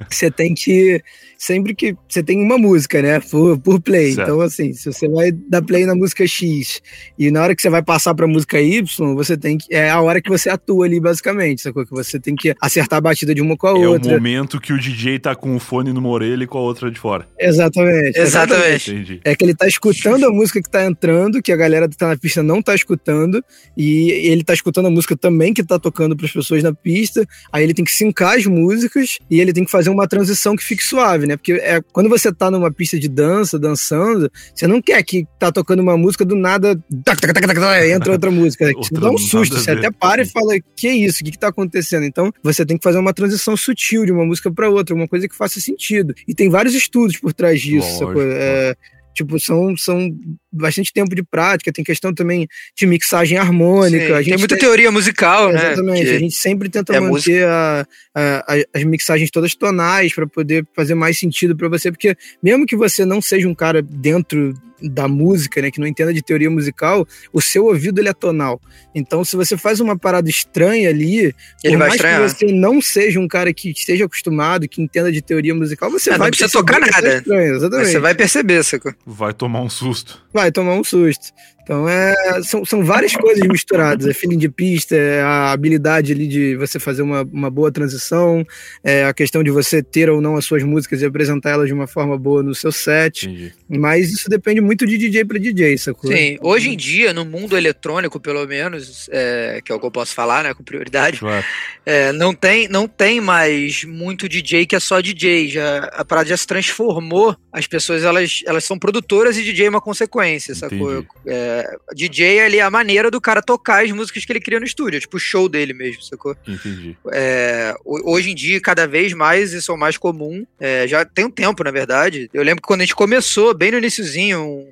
S3: você tem que. Sempre que. Você tem uma música, né? Por, por play. Certo. Então, assim, se você vai dar play na música X e na hora que você vai passar pra música Y, você tem que. É a hora que você atua ali, basicamente. Sacou? Que você tem que acertar a batida de uma com a é outra.
S1: É o momento que o DJ tá com o fone numa orelha e com a outra de fora.
S3: Exatamente.
S2: Exatamente.
S1: Entendi.
S3: É que ele tá escutando a música que tá entrando, que a galera que tá na pista não tá escutando, e ele tá escutando a música também que tá tocando para as pessoas na pista, aí ele tem que sincar as músicas e ele tem que fazer uma transição que fique suave, né? Porque é, quando você tá numa pista de dança, dançando, você não quer que tá tocando uma música do nada, tac, tac, tac, tac, entra outra música. <laughs> Te dá um susto, você até para e fala, que isso, o que que tá acontecendo? Então, você tem que fazer uma transição sutil de uma música para outra, uma coisa que faça sentido. E tem vários estudos por trás disso. É, tipo, são, são bastante tempo de prática, tem questão também de mixagem harmônica.
S2: tem muita tem... teoria musical,
S3: né? Exatamente, que a gente sempre tenta é manter a, a, a, as mixagens todas tonais para poder fazer mais sentido para você, porque mesmo que você não seja um cara dentro da música, né, que não entenda de teoria musical, o seu ouvido ele é tonal. Então, se você faz uma parada estranha ali, ele por mais estranhar. que você não seja um cara que esteja acostumado, que entenda de teoria musical, você é, vai
S2: não precisa tocar nada. É estranho, você vai perceber, sacou?
S1: Vai tomar um susto.
S3: Vai tomar um susto. Então é, são, são várias coisas misturadas. É feeling de pista, é a habilidade ali de você fazer uma, uma boa transição, é a questão de você ter ou não as suas músicas e apresentar elas de uma forma boa no seu set. Entendi. Mas isso depende muito de DJ para DJ, sacou?
S2: Sim, hoje em dia, no mundo eletrônico, pelo menos, é, que é o que eu posso falar, né, com prioridade, claro. é, não, tem, não tem mais muito DJ que é só DJ. Já, a parada já se transformou. As pessoas elas, elas são produtoras e DJ é uma consequência, sacou? É, DJ ali é a maneira do cara tocar as músicas que ele cria no estúdio, tipo o show dele mesmo, sacou?
S1: Entendi.
S2: É, hoje em dia, cada vez mais, isso é o mais comum. É, já tem um tempo, na verdade. Eu lembro que quando a gente começou, bem no iníciozinho, um,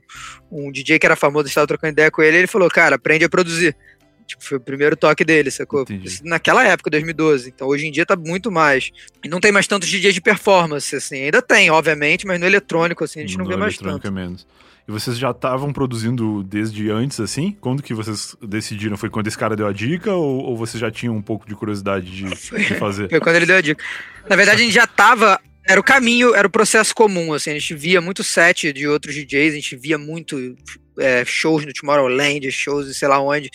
S2: um DJ que era famoso, estava trocando ideia com ele, ele falou, cara, aprende a produzir. Tipo, foi o primeiro toque dele, sacou? Naquela época, 2012. Então, hoje em dia tá muito mais. E não tem mais tantos DJs de performance, assim. Ainda tem, obviamente, mas no eletrônico, assim, a gente no não vê mais tanto. É menos.
S1: E vocês já estavam produzindo desde antes, assim? Quando que vocês decidiram? Foi quando esse cara deu a dica ou, ou vocês já tinham um pouco de curiosidade de, de fazer?
S2: Foi quando ele deu a dica. Na verdade, a gente já tava era o caminho, era o processo comum, assim, a gente via muito set de outros DJs, a gente via muito é, shows no Tomorrowland, shows e sei lá onde.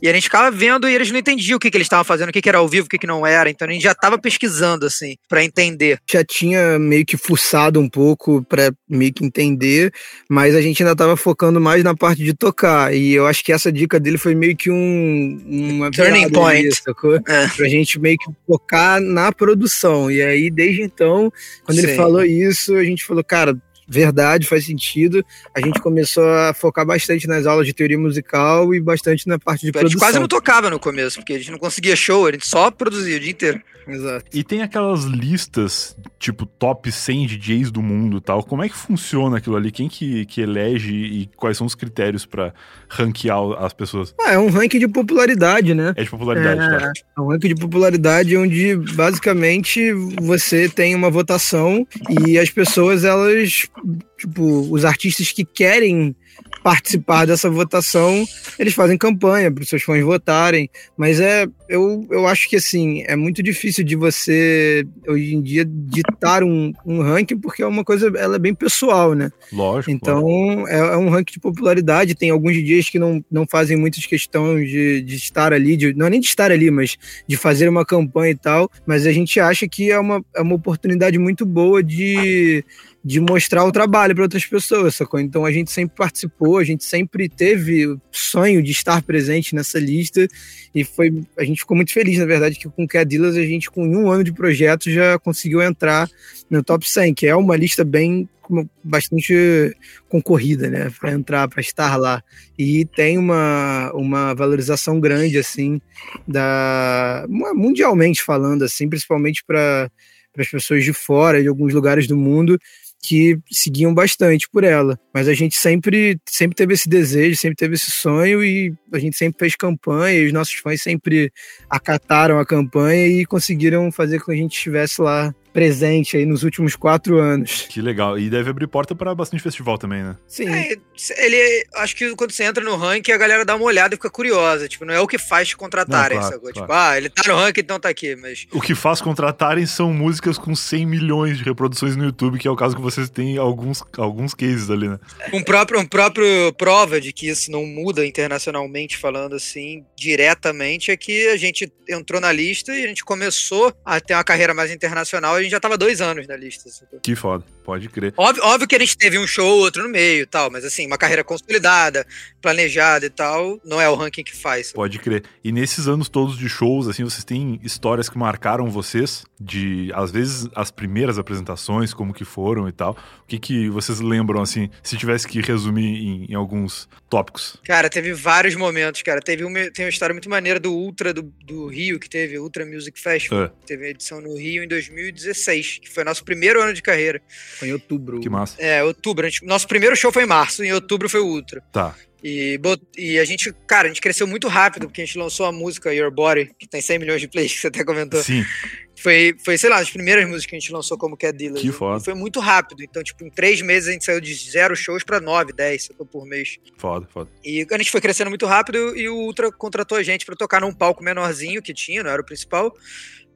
S2: E a gente ficava vendo e eles não entendiam o que, que eles estavam fazendo, o que, que era ao vivo, o que, que não era. Então a gente já estava pesquisando, assim, para entender.
S3: Já tinha meio que fuçado um pouco para meio que entender, mas a gente ainda estava focando mais na parte de tocar. E eu acho que essa dica dele foi meio que um. Uma
S2: Turning point. Ali,
S3: sacou? É. Pra gente meio que focar na produção. E aí, desde então, quando Sim. ele falou isso, a gente falou, cara verdade, faz sentido. A gente começou a focar bastante nas aulas de teoria musical e bastante na parte de a produção. A gente
S2: quase não tocava no começo, porque a gente não conseguia show, a gente só produzia o dia inteiro.
S3: Exato.
S1: E tem aquelas listas, tipo, top 100 DJs do mundo tal. Como é que funciona aquilo ali? Quem que, que elege e quais são os critérios para ranquear as pessoas?
S3: Ah, é um ranking de popularidade, né?
S1: É de popularidade, é,
S3: tá? É um ranking de popularidade onde, basicamente, você tem uma votação e as pessoas, elas, tipo, os artistas que querem participar dessa votação, eles fazem campanha para os seus fãs votarem. Mas é, eu, eu acho que assim, é muito difícil de você, hoje em dia, ditar um, um ranking, porque é uma coisa, ela é bem pessoal, né?
S1: Lógico.
S3: Então, lógico. É, é, um ranking de popularidade. Tem alguns dias que não, não fazem muitas questões de, de estar ali, de, não é nem de estar ali, mas de fazer uma campanha e tal. Mas a gente acha que é uma, é uma oportunidade muito boa de de mostrar o trabalho para outras pessoas, sacou? Então a gente sempre participou, a gente sempre teve sonho de estar presente nessa lista e foi a gente ficou muito feliz, na verdade, que com o Dealers a gente com um ano de projeto já conseguiu entrar no top 100, que é uma lista bem bastante concorrida, né, para entrar, para estar lá. E tem uma, uma valorização grande assim da mundialmente falando assim, principalmente para para as pessoas de fora, de alguns lugares do mundo, que seguiam bastante por ela. Mas a gente sempre, sempre teve esse desejo, sempre teve esse sonho e a gente sempre fez campanha e os nossos fãs sempre acataram a campanha e conseguiram fazer com que a gente estivesse lá presente aí nos últimos quatro anos.
S1: Que legal. E deve abrir porta para bastante festival também, né?
S2: Sim. É, ele, acho que quando você entra no ranking, a galera dá uma olhada e fica curiosa. Tipo, não é o que faz te contratarem, não, claro, claro. Tipo, ah, ele tá no ranking, então tá aqui. Mas...
S1: O que faz contratarem são músicas com 100 milhões de reproduções no YouTube, que é o caso que vocês têm alguns, alguns cases ali, né?
S2: Um próprio, um próprio prova de que isso não muda internacionalmente, falando assim, diretamente, é que a gente entrou na lista e a gente começou a ter uma carreira mais internacional a gente já tava dois anos na lista.
S1: Que foda, pode crer.
S2: Óbvio, óbvio que a gente teve um show, outro no meio e tal, mas assim, uma carreira consolidada, planejada e tal, não é o ranking que faz.
S1: Pode crer. E nesses anos todos de shows, assim, vocês têm histórias que marcaram vocês? De, às vezes, as primeiras apresentações, como que foram e tal. O que que vocês lembram, assim, se tivesse que resumir em, em alguns tópicos?
S2: Cara, teve vários momentos, cara. Teve uma, tem uma história muito maneira do Ultra do, do Rio, que teve Ultra Music Festival. É. Teve a edição no Rio em 2016, que foi nosso primeiro ano de carreira.
S3: Foi em outubro.
S1: Que massa.
S2: É, outubro. Gente, nosso primeiro show foi em março, em outubro foi o Ultra.
S1: Tá.
S2: E, e a gente, cara, a gente cresceu muito rápido, porque a gente lançou a música Your Body, que tem 100 milhões de plays, que <laughs> você até comentou.
S1: Sim.
S2: Foi, foi, sei lá, as primeiras músicas que a gente lançou como Cat Dealer.
S1: Que foda.
S2: foi muito rápido. Então, tipo, em três meses a gente saiu de zero shows pra nove, dez por mês.
S1: Foda, foda.
S2: E a gente foi crescendo muito rápido e o Ultra contratou a gente pra tocar num palco menorzinho que tinha, não era o principal.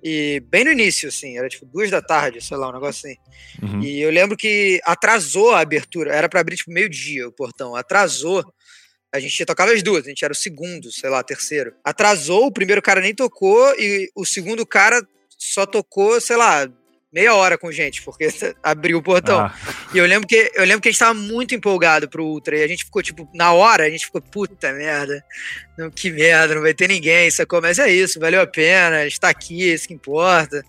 S2: E bem no início, assim, era tipo duas da tarde, sei lá, um negócio assim. Uhum. E eu lembro que atrasou a abertura, era para abrir tipo meio-dia o portão, atrasou. A gente ia tocar as duas, a gente era o segundo, sei lá, terceiro. Atrasou, o primeiro cara nem tocou e o segundo cara só tocou, sei lá, meia hora com gente, porque <laughs> abriu o portão. Ah. E eu lembro que eu lembro que a gente tava muito empolgado pro Ultra. E a gente ficou, tipo, na hora, a gente ficou, puta merda. Não, que merda, não vai ter ninguém, sacou? Mas é isso, valeu a pena, a gente tá aqui, é isso que importa.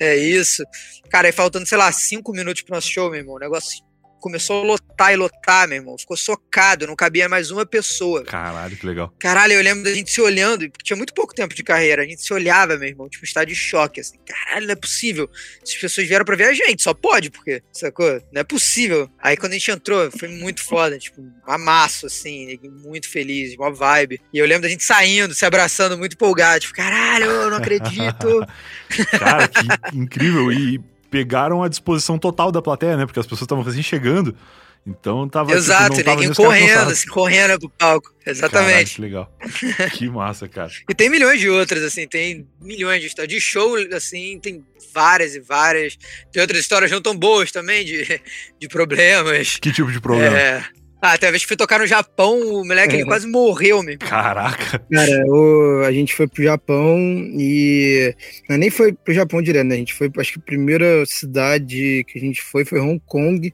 S2: É isso. Cara, aí faltando, sei lá, cinco minutos pro nosso show, meu irmão. O negócio começou a lotar e lotar, meu irmão. Ficou socado, não cabia mais uma pessoa.
S1: Caralho, que legal.
S2: Caralho, eu lembro da gente se olhando, porque tinha muito pouco tempo de carreira. A gente se olhava, meu irmão, tipo, estado de choque, assim. Caralho, não é possível. Essas pessoas vieram pra ver a gente, só pode, porque, sacou? Não é possível. Aí quando a gente entrou, foi muito foda, tipo, amasso, assim, muito feliz, uma vibe. E eu lembro da gente saindo, se abraçando, muito empolgado, tipo, caralho, eu não acredito. <laughs>
S1: Cara, que incrível. E pegaram a disposição total da plateia, né? Porque as pessoas estavam recém chegando. Então tava.
S2: Exato, tipo, ninguém correndo, assim, correndo pro palco. Exatamente.
S1: Caralho, que legal. <laughs> que massa, cara.
S2: E tem milhões de outras, assim, tem milhões de histórias. De show, assim, tem várias e várias. Tem outras histórias não tão boas também, de, <laughs> de problemas.
S1: Que tipo de problema?
S2: É. Ah, até a vez que fui tocar no Japão, o moleque ele é. quase morreu, meu.
S1: Caraca.
S3: Cara, o, a gente foi pro Japão e. Não, nem foi pro Japão direto, né? A gente foi, acho que a primeira cidade que a gente foi foi Hong Kong.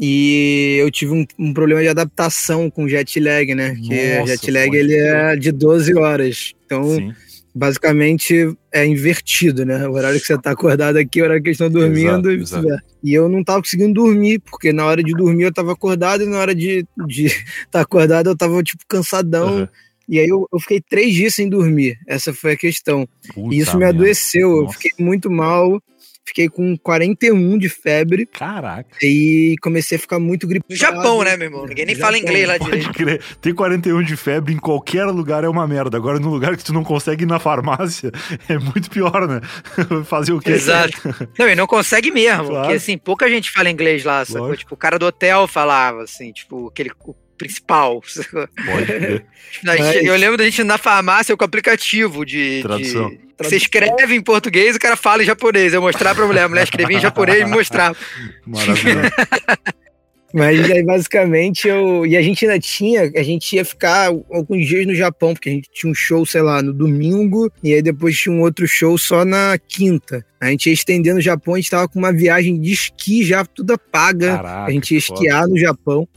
S3: E eu tive um, um problema de adaptação com jet lag, né? Porque jet lag ele é de 12 horas. Então. Sim basicamente é invertido, né? O horário que você tá acordado aqui, o horário que eles estão dormindo exato, e E eu não tava conseguindo dormir, porque na hora de dormir eu tava acordado e na hora de estar de <laughs> tá acordado eu tava, tipo, cansadão. Uhum. E aí eu, eu, fiquei três dias sem dormir. Essa foi a questão. Puta e isso me adoeceu. Nossa. Eu fiquei muito mal. Fiquei com 41 de febre.
S1: Caraca.
S3: E comecei a ficar muito gripado.
S2: No Japão, né, meu irmão? Ninguém nem fala inglês lá
S1: Pode direito. Crer. Ter 41 de febre em qualquer lugar é uma merda. Agora, no lugar que tu não consegue ir na farmácia, <laughs> é muito pior, né? <laughs> Fazer o quê?
S2: Exato. <laughs> não, e não consegue mesmo. Claro. Porque, assim, pouca gente fala inglês lá, sacou? Tipo, o cara do hotel falava, assim, tipo, aquele principal. Pode <laughs> Eu lembro da gente na farmácia com o aplicativo de.
S1: Tradução.
S2: De, você escreve em português e o cara fala em japonês. Eu mostrar pra mulher, a mulher escrevia em japonês e me mostrava.
S1: Maravilha. <laughs>
S3: Mas aí, basicamente, eu. E a gente ainda tinha. A gente ia ficar alguns dias no Japão, porque a gente tinha um show, sei lá, no domingo, e aí depois tinha um outro show só na quinta. A gente ia estendendo no Japão, a gente tava com uma viagem de esqui já toda paga. Caraca, a gente ia esquiar foda. no Japão.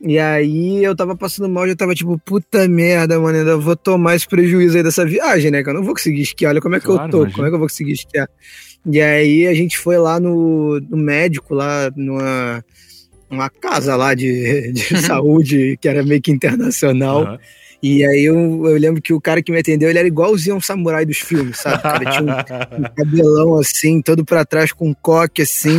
S3: E aí eu tava passando mal, já tava tipo, puta merda, mano, ainda vou tomar esse prejuízo aí dessa viagem, né? Que eu não vou conseguir esquiar, olha como é que claro, eu tô, imagina. como é que eu vou conseguir esquiar. E aí a gente foi lá no, no médico, lá numa uma casa lá de, <laughs> de <laughs> saúde, que era meio que internacional. Uhum. E aí eu, eu, lembro que o cara que me atendeu, ele era igualzinho um samurai dos filmes, sabe? Cara tinha um, <laughs> um cabelão assim, todo para trás com um coque assim.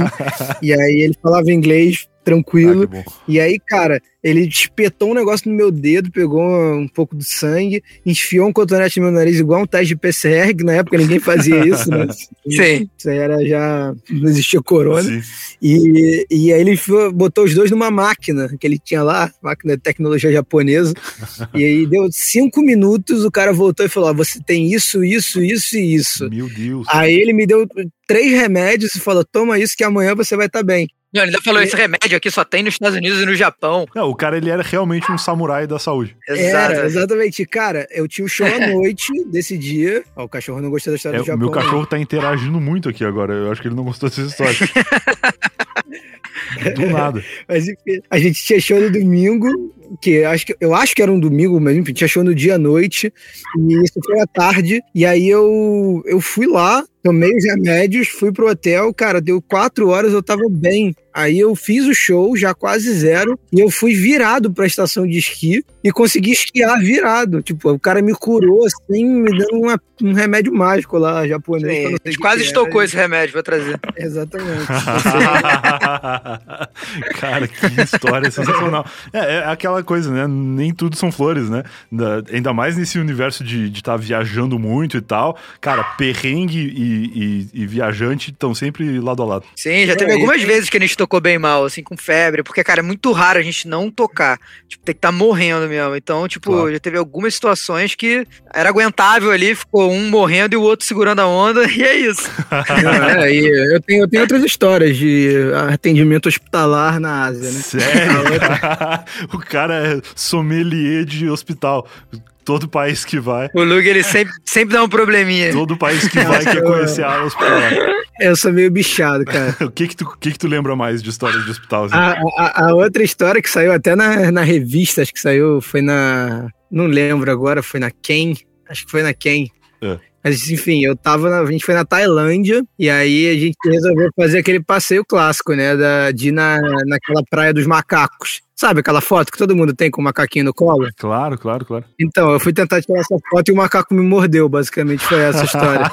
S3: e aí ele falava inglês tranquilo. Ah, e aí, cara, ele espetou um negócio no meu dedo, pegou um pouco de sangue, enfiou um cotonete no meu nariz, igual um teste de PCR, que na época ninguém fazia <laughs> isso, né?
S2: Sim.
S3: Isso aí era já. Não existia corona. E, e aí ele botou os dois numa máquina que ele tinha lá, máquina de tecnologia japonesa. e aí deu cinco minutos, o cara voltou e falou: você tem isso, isso, isso e isso.
S1: Meu Deus.
S3: Aí ele me deu três remédios e falou: toma isso que amanhã você vai estar tá bem.
S2: Não, ele ainda falou, esse remédio aqui só tem nos Estados Unidos e no Japão.
S1: Não, o cara, ele era realmente um samurai da saúde.
S3: Era, exatamente. Cara, eu tinha o um show à <laughs> noite desse dia. Ó, o cachorro não gostou da história
S1: é,
S3: do Japão.
S1: Meu cachorro não. tá interagindo muito aqui agora. Eu acho que ele não gostou dessa história. <laughs> Do nada.
S3: Mas enfim, a gente tinha show no domingo, que acho que eu acho que era um domingo, mas enfim, tinha show no dia à noite, e isso foi à tarde, e aí eu, eu fui lá, tomei os remédios, fui pro hotel, cara, deu quatro horas, eu tava bem. Aí eu fiz o show, já quase zero, e eu fui virado pra estação de esqui e consegui esquiar virado. Tipo, o cara me curou assim, me dando uma, um remédio mágico lá, japonês.
S2: Sim, a gente quase estocou esse remédio, vou trazer. <laughs>
S3: Exatamente. <laughs>
S1: cara, que história sensacional. É, é, aquela coisa, né? Nem tudo são flores, né? Da, ainda mais nesse universo de estar tá viajando muito e tal. Cara, perrengue e, e, e viajante estão sempre lado a lado.
S2: Sim, já teve é, algumas vezes que a gente tocou bem mal, assim, com febre, porque, cara, é muito raro a gente não tocar. Tipo, tem que estar tá morrendo mesmo. Então, tipo, claro. já teve algumas situações que era aguentável ali, ficou um morrendo e o outro segurando a onda, <laughs> e é isso.
S3: é, e eu, tenho, eu tenho outras histórias de atendimento hospitalar na Ásia, né?
S1: Sério? <laughs> o cara é sommelier de hospital. Todo país que vai.
S2: O Lug, ele sempre, sempre dá um probleminha.
S1: Todo país que <laughs> vai quer conhecer a área hospitalar.
S3: Eu sou meio bichado, cara. <laughs>
S1: o que que, tu, que que tu lembra mais de histórias de hospital? Assim?
S3: A, a, a, outra história que saiu até na, na revista, acho que saiu, foi na... Não lembro agora, foi na Ken. Acho que foi na Ken. É. Mas enfim, eu tava. Na, a gente foi na Tailândia e aí a gente resolveu fazer aquele passeio clássico, né? Da, de ir na, naquela praia dos macacos. Sabe aquela foto que todo mundo tem com o macaquinho no colo?
S1: Claro, claro, claro.
S3: Então, eu fui tentar tirar essa foto e o macaco me mordeu, basicamente foi essa história.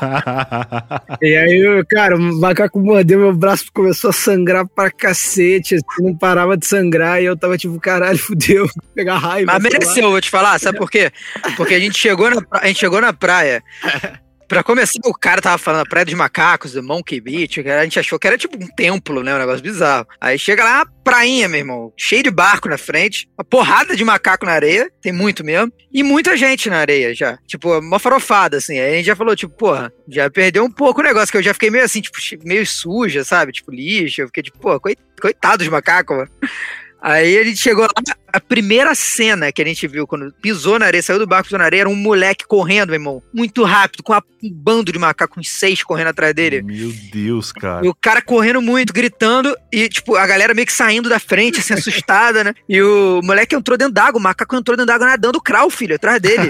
S3: <laughs> e aí, cara, o macaco mordeu, meu braço começou a sangrar pra cacete, assim, não parava de sangrar e eu tava tipo, caralho, fudeu, pegar raiva.
S2: Mas mereceu, vou te falar, sabe por quê? Porque a gente chegou na, a gente chegou na praia <laughs> Pra começar, o cara tava falando a Praia dos Macacos, do Monkey Beach, a gente achou que era tipo um templo, né? Um negócio bizarro. Aí chega lá, prainha, meu irmão, cheio de barco na frente, uma porrada de macaco na areia, tem muito mesmo, e muita gente na areia já. Tipo, uma farofada, assim. Aí a gente já falou, tipo, porra, já perdeu um pouco o negócio, que eu já fiquei meio assim, tipo, meio suja, sabe? Tipo, lixo. Eu fiquei tipo, pô, coitado dos macacos, mano. Aí a gente chegou lá, a primeira cena que a gente viu quando pisou na areia, saiu do barco, pisou na areia, era um moleque correndo, meu irmão, muito rápido, com um bando de macacos, uns seis correndo atrás dele.
S1: Meu Deus, cara.
S2: E o cara correndo muito, gritando, e, tipo, a galera meio que saindo da frente, assim, <laughs> assustada, né? E o moleque entrou dentro d'água, o macaco entrou dentro d'água nadando crawl, filho, atrás dele.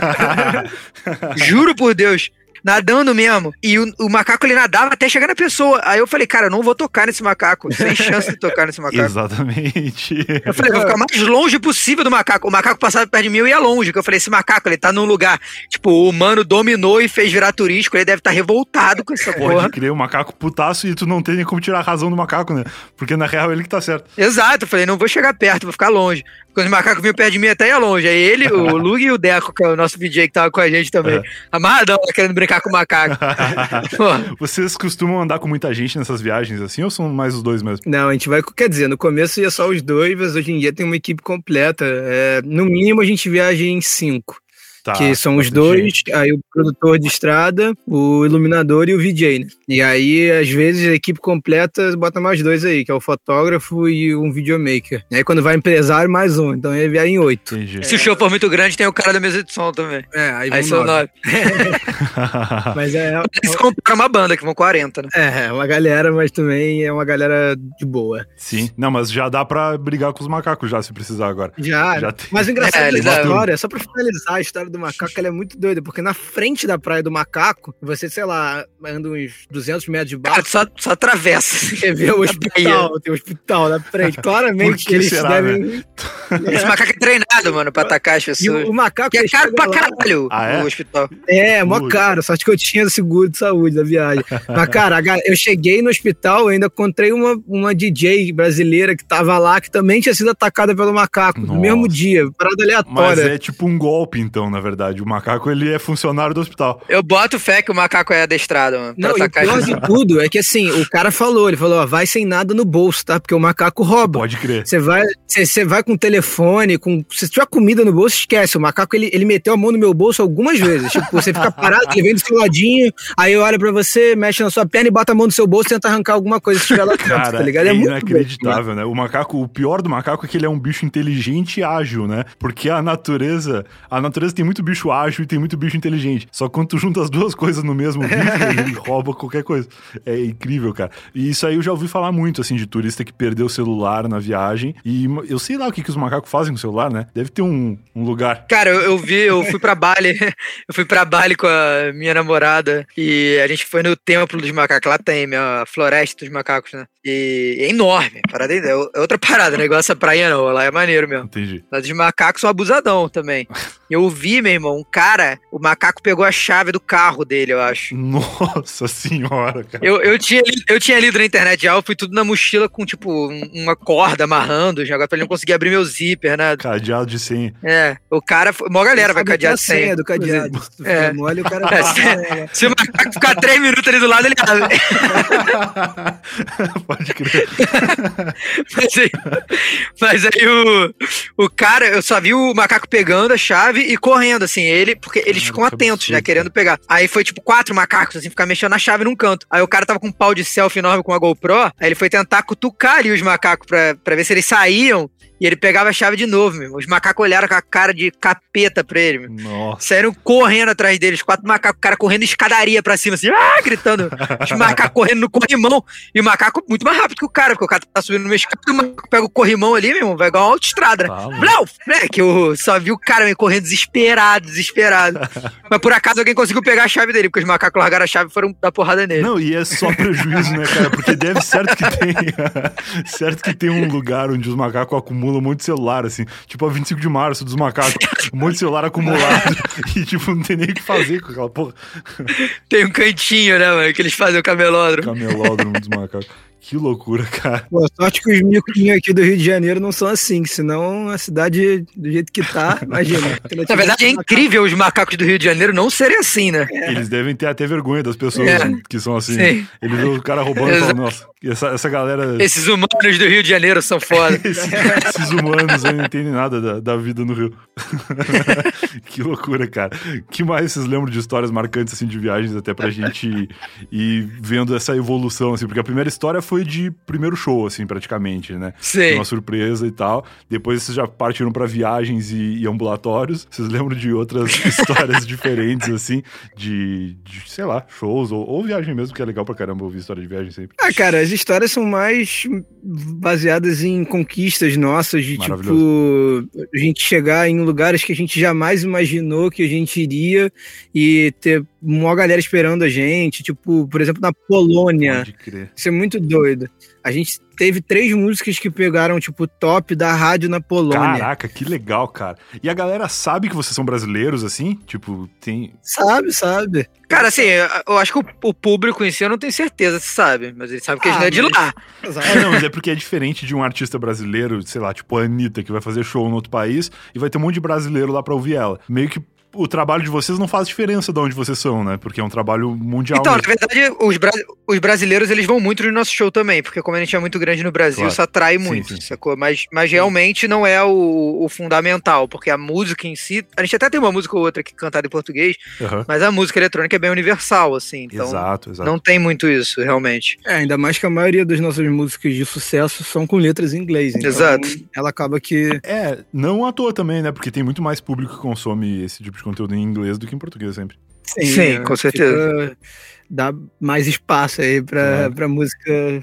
S2: <laughs> Juro por Deus nadando mesmo. E o, o, macaco ele nadava até chegar na pessoa. Aí eu falei, cara, eu não vou tocar nesse macaco. Sem chance de tocar nesse macaco.
S1: Exatamente.
S2: Eu falei, vou ficar mais longe possível do macaco. O macaco passava perto de mim e ia longe. Que eu falei, esse macaco, ele tá num lugar. Tipo, o humano dominou e fez virar turístico. Ele deve estar tá revoltado com essa porra.
S1: Pode crer, o macaco putaço e tu não tem nem como tirar a razão do macaco, né? Porque na real ele que tá certo.
S2: Exato. Eu falei, não vou chegar perto, vou ficar longe. Quando o macaco vinha perto de mim, até ia longe. Aí ele, o Lug e o Deco, que é o nosso DJ que tava com a gente também. É. Amarradão, querendo brincar com o macaco. <laughs>
S1: Vocês costumam andar com muita gente nessas viagens assim ou são mais os dois mesmo?
S3: Não, a gente vai, quer dizer, no começo ia só os dois, mas hoje em dia tem uma equipe completa. É, no mínimo a gente viaja em cinco. Tá, que são os dois, gente. aí o produtor de estrada, o iluminador e o VJ, né? E aí, às vezes, a equipe completa bota mais dois aí, que é o fotógrafo e um videomaker. E aí, quando vai empresário, mais um. Então, ele vier em oito.
S2: Entendi. Se o show for muito grande, tem o cara da mesa de som também.
S3: É, aí,
S2: aí são nove. <laughs>
S3: mas é...
S2: Eles compraram uma banda, que vão 40, né?
S3: É, é, uma galera, mas também é uma galera de boa.
S1: Sim. Não, mas já dá pra brigar com os macacos já, se precisar agora.
S3: Já. já tem... Mas o engraçado é, da história, só pra finalizar a história do macaco, ela é muito doida, porque na frente da praia do macaco, você, sei lá, anda uns 200 metros de baixo.
S2: Cara, só, só atravessa.
S3: Você vê o hospital, tem o hospital na frente. <laughs> Claramente que eles será, devem. Né? <laughs>
S2: Esse macaco é treinado, mano, pra atacar as pessoas.
S3: E o, macaco.
S2: Que é caro pra caralho
S1: ah, é?
S2: o hospital.
S3: É, é mó caro. Sorte que eu tinha seguro de saúde da viagem. Mas, <laughs> cara, eu cheguei no hospital, ainda encontrei uma, uma DJ brasileira que tava lá, que também tinha sido atacada pelo macaco Nossa. no mesmo dia. Parada aleatória.
S1: Mas é tipo um golpe, então, na verdade. O macaco, ele é funcionário do hospital.
S2: Eu boto fé que o macaco é adestrado, mano.
S3: Não, e o pior de <laughs> tudo é que, assim, o cara falou, ele falou, ó, vai sem nada no bolso, tá? Porque o macaco rouba.
S1: Pode crer.
S3: Você vai, você vai com telefone, com se tiver comida no bolso, esquece. O macaco, ele, ele meteu a mão no meu bolso algumas vezes. <laughs> Tipo, você fica parado, ele vem do seu ladinho, aí olha pra você, mexe na sua perna e bota a mão no seu bolso e tenta arrancar alguma coisa se tiver lá dentro,
S1: Cara, tá ligado? É, é inacreditável, né? O macaco, o pior do macaco é que ele é um bicho inteligente e ágil, né? Porque a natureza, a natureza tem muito bicho ágil e tem muito bicho inteligente. Só que quando tu junta as duas coisas no mesmo bicho, <laughs> ele rouba qualquer coisa. É incrível, cara. E isso aí eu já ouvi falar muito, assim, de turista que perdeu o celular na viagem. E eu sei lá o que, que os macacos fazem com o celular, né? Deve ter um, um lugar.
S2: Cara, eu, eu vi, eu fui pra Bali, <laughs> eu fui pra Bali com a minha namorada e a gente foi no templo dos macacos. Lá tem a floresta dos macacos, né? E é enorme. Parada, é outra parada, negócio a praia não. Lá é maneiro mesmo.
S1: Entendi.
S2: Lá dos macacos são abusadão também. Eu <laughs> vi, meu irmão, um cara, o macaco pegou a chave do carro dele, eu acho.
S1: Nossa senhora, cara.
S2: Eu, eu, tinha, eu tinha lido na internet já, eu fui tudo na mochila com, tipo, uma corda amarrando, já pra ele não conseguir abrir meu zíper, né?
S1: Cadeado de senha.
S2: É, o cara, uma galera vai cadear senha. senha
S3: do cadeado. É. mole, o cara <laughs>
S2: é, se, se o macaco ficar três minutos ali do lado, ele abre. <laughs>
S1: Pode crer.
S2: mas aí, mas aí o, o cara, eu só vi o macaco pegando a chave e correndo, assim, ele, porque eles ficam atentos, né, querendo pegar. Aí foi tipo quatro macacos, assim, ficar mexendo na chave num canto. Aí o cara tava com um pau de selfie enorme com a GoPro, aí ele foi tentar cutucar ali os macacos pra, pra ver se eles saíam e ele pegava a chave de novo, meu. Os macacos olharam com a cara de capeta pra ele, meu.
S1: Nossa.
S2: Saíram correndo atrás deles, quatro macacos, o cara correndo escadaria pra cima, assim, ah, gritando. Os <laughs> macacos correndo no corrimão. E o macaco muito mais rápido que o cara, porque o cara tá subindo no escada, o macaco pega o corrimão ali, meu irmão, vai igual uma autoestrada. Blau! Né? Que eu só vi o cara meio correndo desesperado, desesperado. <laughs> Mas por acaso alguém conseguiu pegar a chave dele, porque os macacos largaram a chave e foram dar porrada nele.
S1: Não, e é só prejuízo, né, cara? Porque deve <laughs> certo que tem. certo que tem um lugar onde os macacos acumulam muito celular, assim. Tipo a 25 de março dos macacos. Um monte de celular acumulado. e, tipo, não tem nem o que fazer com aquela porra.
S2: Tem um cantinho, né, mano? Que eles fazem o camelódromo.
S1: Camelódromo dos macacos. Que loucura, cara.
S3: Pô, sorte que os miquinhos aqui do Rio de Janeiro não são assim, senão a cidade, do jeito que tá, <laughs> imagina.
S2: Na verdade, é incrível os macacos do Rio de Janeiro não serem assim, né?
S1: É. Eles devem ter até vergonha das pessoas é. que são assim. Sim. Eles vê o cara roubando e falam, nossa, essa, essa galera. <laughs>
S2: Esses humanos do Rio de Janeiro são foda. <laughs>
S1: esses, esses humanos aí não entendem nada da, da vida no Rio. que loucura, cara. que mais vocês lembram de histórias marcantes assim de viagens até pra gente ir vendo essa evolução, assim? Porque a primeira história foi foi de primeiro show, assim, praticamente, né?
S2: Sim.
S1: Uma surpresa e tal. Depois vocês já partiram para viagens e, e, ambulatórios. Vocês lembram de outras <laughs> histórias diferentes, assim, de, de, sei lá, shows ou, ou viagem mesmo, que é legal pra caramba ouvir história de viagem sempre.
S3: Ah, cara, as histórias são mais baseadas em conquistas nossas, de tipo, a gente chegar em lugares que a gente jamais imaginou que a gente iria e ter uma galera esperando a gente, tipo, por exemplo, na Polônia. Isso é muito doido. A gente teve três músicas que pegaram, tipo, top da rádio na Polônia.
S1: Caraca, que legal, cara. E a galera sabe que vocês são brasileiros, assim? Tipo, tem.
S3: Sabe, sabe.
S2: Cara, assim, eu acho que o, público em si eu não tenho certeza se sabe, mas ele sabe que ah, a gente é de lá.
S1: É, não, mas é porque é diferente de um artista brasileiro, sei lá, tipo a Anitta, que vai fazer show no outro país e vai ter um monte de brasileiro lá pra ouvir ela. Meio que o trabalho de vocês não faz diferença de onde vocês são, né? Porque é um trabalho mundial.
S2: Então, mesmo. na verdade, os, bra os brasileiros eles vão muito no nosso show também, porque como a gente é muito grande no Brasil, claro. isso atrai muito, sim, sim. sacou? Mas, mas realmente não é o, o, fundamental, porque a música em si. A gente até tem uma música ou outra que cantada em português, uhum. mas a música eletrônica é bem universal, assim. Então
S1: exato, exato.
S2: não tem muito isso, realmente.
S3: É, ainda mais que a maioria das nossas músicas de sucesso são com letras em inglês. Então
S2: exato.
S3: Ela acaba que.
S1: É, não à toa também, né? Porque tem muito mais público que consome esse tipo de conteúdo em inglês do que em português sempre.
S2: Sim, Sim com certeza. Fica,
S3: dá mais espaço aí pra, é. pra música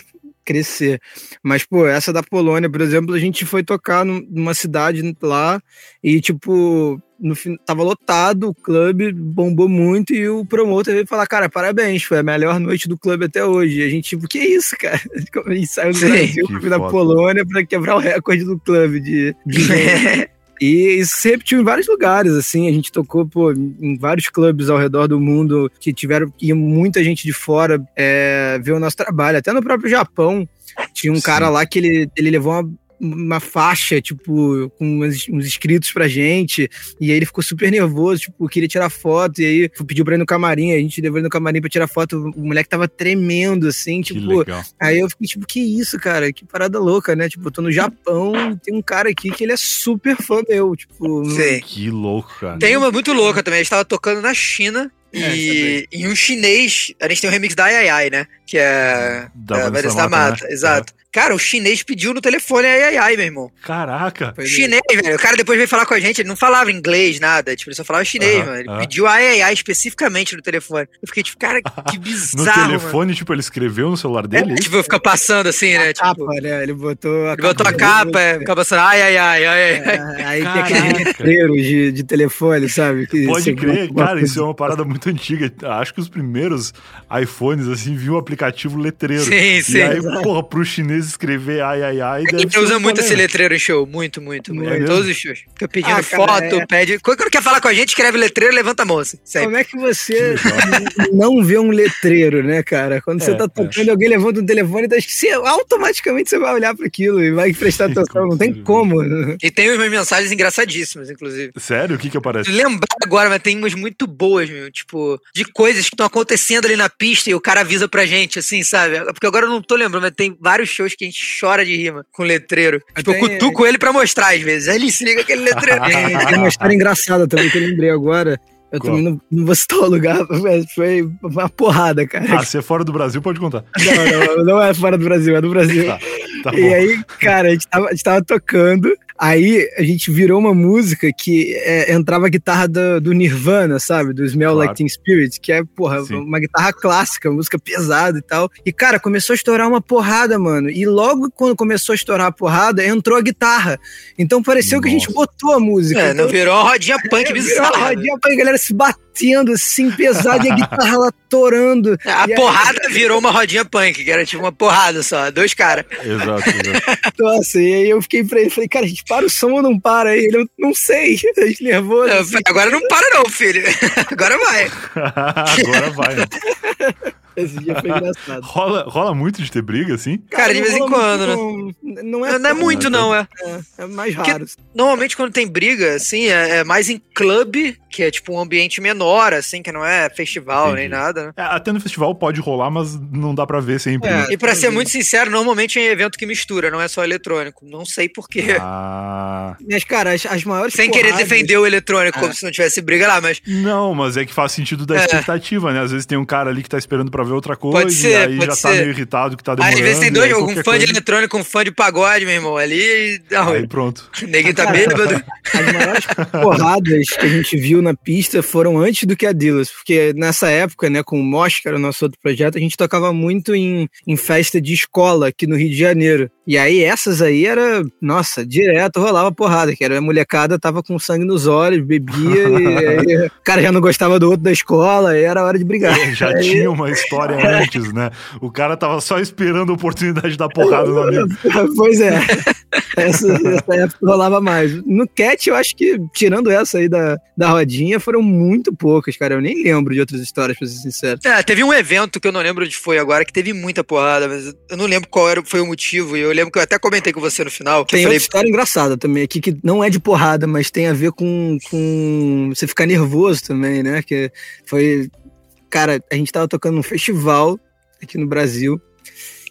S3: crescer. Mas, pô, essa da Polônia, por exemplo, a gente foi tocar numa cidade lá e, tipo, no fim, tava lotado, o clube bombou muito e o promotor veio falar, cara, parabéns, foi a melhor noite do clube até hoje. E a gente, tipo, que isso, cara? A <laughs> gente saiu do Sim, Brasil, da Polônia para quebrar o recorde do clube de, de <laughs> E isso se repetiu em vários lugares, assim. A gente tocou pô, em vários clubes ao redor do mundo que tiveram que muita gente de fora é, ver o nosso trabalho. Até no próprio Japão, tinha um Sim. cara lá que ele, ele levou uma uma faixa, tipo, com uns, uns inscritos pra gente. E aí ele ficou super nervoso, tipo, queria tirar foto. E aí pediu pra ir no camarim, a gente levou ele no camarim pra tirar foto. O moleque tava tremendo, assim, tipo. Aí eu fiquei, tipo, que isso, cara? Que parada louca, né? Tipo, eu tô no Japão e tem um cara aqui que ele é super fã meu, tipo.
S1: Sim. Que louco, cara.
S2: Tem uma muito louca também. A gente tava tocando na China é, e, e um chinês, a gente tem um remix da Ai Ai Ai, né? Que é
S1: da, é, da Mata,
S2: Mata né? exato. Cara, o chinês pediu no telefone ai ai ai, meu irmão.
S1: Caraca.
S2: Chinês, velho. O cara depois veio falar com a gente, ele não falava inglês, nada. Tipo, ele só falava chinês, uh -huh, mano. Ele uh -huh. pediu ai ai ai especificamente no telefone. Eu fiquei tipo, cara, que <laughs> bizarro.
S1: no telefone,
S2: mano.
S1: tipo, ele escreveu no celular dele? É,
S2: tipo, fica passando assim, né? Tipo,
S3: capa, né? Ele botou
S2: a ele capa. botou a capa, é, fica passando ai ai ai ai.
S3: É, aí tem aquele letreiro de, de telefone, sabe?
S1: Que Pode crer, cara, isso é uma parada muito antiga. Acho que os primeiros iPhones, assim, viu o aplicativo letreiro.
S2: Sim, sim.
S1: E aí, porra, pro chinês escrever ai ai ai.
S2: A gente usa muito esse letreiro em show, muito, muito. muito. É todos os shows. Fica pedindo ah, foto, cara, é... pede. Quando quer falar com a gente, escreve letreiro, levanta a moça.
S3: Sempre. Como é que você <laughs> não vê um letreiro, né, cara? Quando é, você tá tocando, é. alguém levanta um telefone, então, você, automaticamente você vai olhar para aquilo e vai prestar <laughs> atenção. Não tem como.
S2: E tem umas mensagens engraçadíssimas, inclusive.
S1: Sério? O que que aparece?
S2: Lembrar agora, mas tem umas muito boas, meu. Tipo, de coisas que estão acontecendo ali na pista e o cara avisa pra gente, assim, sabe? Porque agora eu não tô lembrando, mas tem vários shows que a gente chora de rima com letreiro. Tipo, eu cutuco ele pra mostrar às vezes. Aí ele se liga aquele letreiro.
S3: É, <laughs> tem uma história engraçada também que eu lembrei agora. Eu também não, não, vou citar o lugar, <laughs> mas foi uma porrada, cara.
S1: Ah, se é fora do Brasil, pode contar. <laughs>
S3: Não, não, não é fora do Brasil, é do Brasil. Tá, tá e aí, cara, a gente, tava, a gente tava tocando Aí a gente virou uma música que é, entrava a guitarra do, do, Nirvana, sabe? Do Smell claro. Like Teen Spirit, que é, porra, Sim. uma guitarra clássica, música pesada e tal. E, cara, começou a estourar uma porrada, mano. E logo quando começou a estourar a porrada, entrou a guitarra. Então pareceu Nossa. que a gente botou a música. É,
S2: então, não virou uma rodinha punk bizarra. <laughs> Virou uma
S3: rodinha punk, a galera se batendo assim, pesado, e a guitarra lá torando. <laughs>
S2: A porrada aí... virou uma rodinha punk, que era tipo uma porrada só, dois caras.
S1: Exato, <laughs> exato.
S3: Nossa, e aí eu fiquei pra ele, falei, cara, a gente para o som ou não para? Ele, eu não sei, <laughs> a gente nervoso.
S2: Assim. Agora não para não, filho. Agora vai.
S1: Agora vai.
S3: Esse dia foi <laughs> engraçado.
S1: rola, rola muito de ter briga, assim?
S2: Cara, Cara de vez em quando,
S3: né? Não é,
S2: não é muito, não, é.
S3: É, é mais raro. Porque,
S2: normalmente, quando tem briga, assim, é, é, mais em clube, que é tipo um ambiente menor, assim, que não é festival Entendi. nem nada, né?
S1: É, até no festival pode rolar, mas não dá pra ver sempre. É,
S2: e pra ser muito sincero, normalmente é evento que mistura, não é só eletrônico. Não sei porquê.
S1: Ah.
S3: Mas, cara, as, as maiores.
S2: Sem porradas... querer defender o eletrônico, como se não tivesse briga lá, mas.
S1: Não, mas é que faz sentido da expectativa, né? Às vezes tem um cara ali que tá esperando pra ver outra coisa. Pode ser, e aí já tá ser. tá meio irritado que tá demorando.
S2: Às vezes tem dois, um fã coisa... de eletrônico, um fã de pagode, meu irmão, ali.
S1: Não, aí pronto. <laughs>
S2: Ninguém tá bêbado. <laughs>
S3: As maiores porradas que a gente viu na pista foram antes do que a Dillas, porque nessa época, né, com o Mosh, que era o nosso outro projeto, a gente tocava muito em, em festa de escola aqui no Rio de Janeiro. E aí essas aí era, nossa, direto rolava porrada, que era a molecada tava com sangue nos olhos, bebia, e <laughs> aí, o cara já não gostava do outro da escola, e era hora de brigar.
S1: Já aí, tinha uma história <laughs> antes, né? O cara tava só esperando a oportunidade de dar porrada no amigo. <laughs>
S3: Pois é. Essa, essa época rolava mais. No Cat, eu acho que, tirando essa aí da, da rodinha, foram muito poucas, cara. Eu nem lembro de outras histórias, pra ser sincero.
S2: É, teve um evento que eu não lembro onde foi agora, que teve muita porrada, mas eu não lembro qual era, foi o motivo. E eu lembro que eu até comentei com você no final.
S3: tem
S2: falei...
S3: outra história engraçada também aqui, que não é de porrada, mas tem a ver com, com você ficar nervoso também, né? Que foi. Cara, a gente tava tocando num festival aqui no Brasil.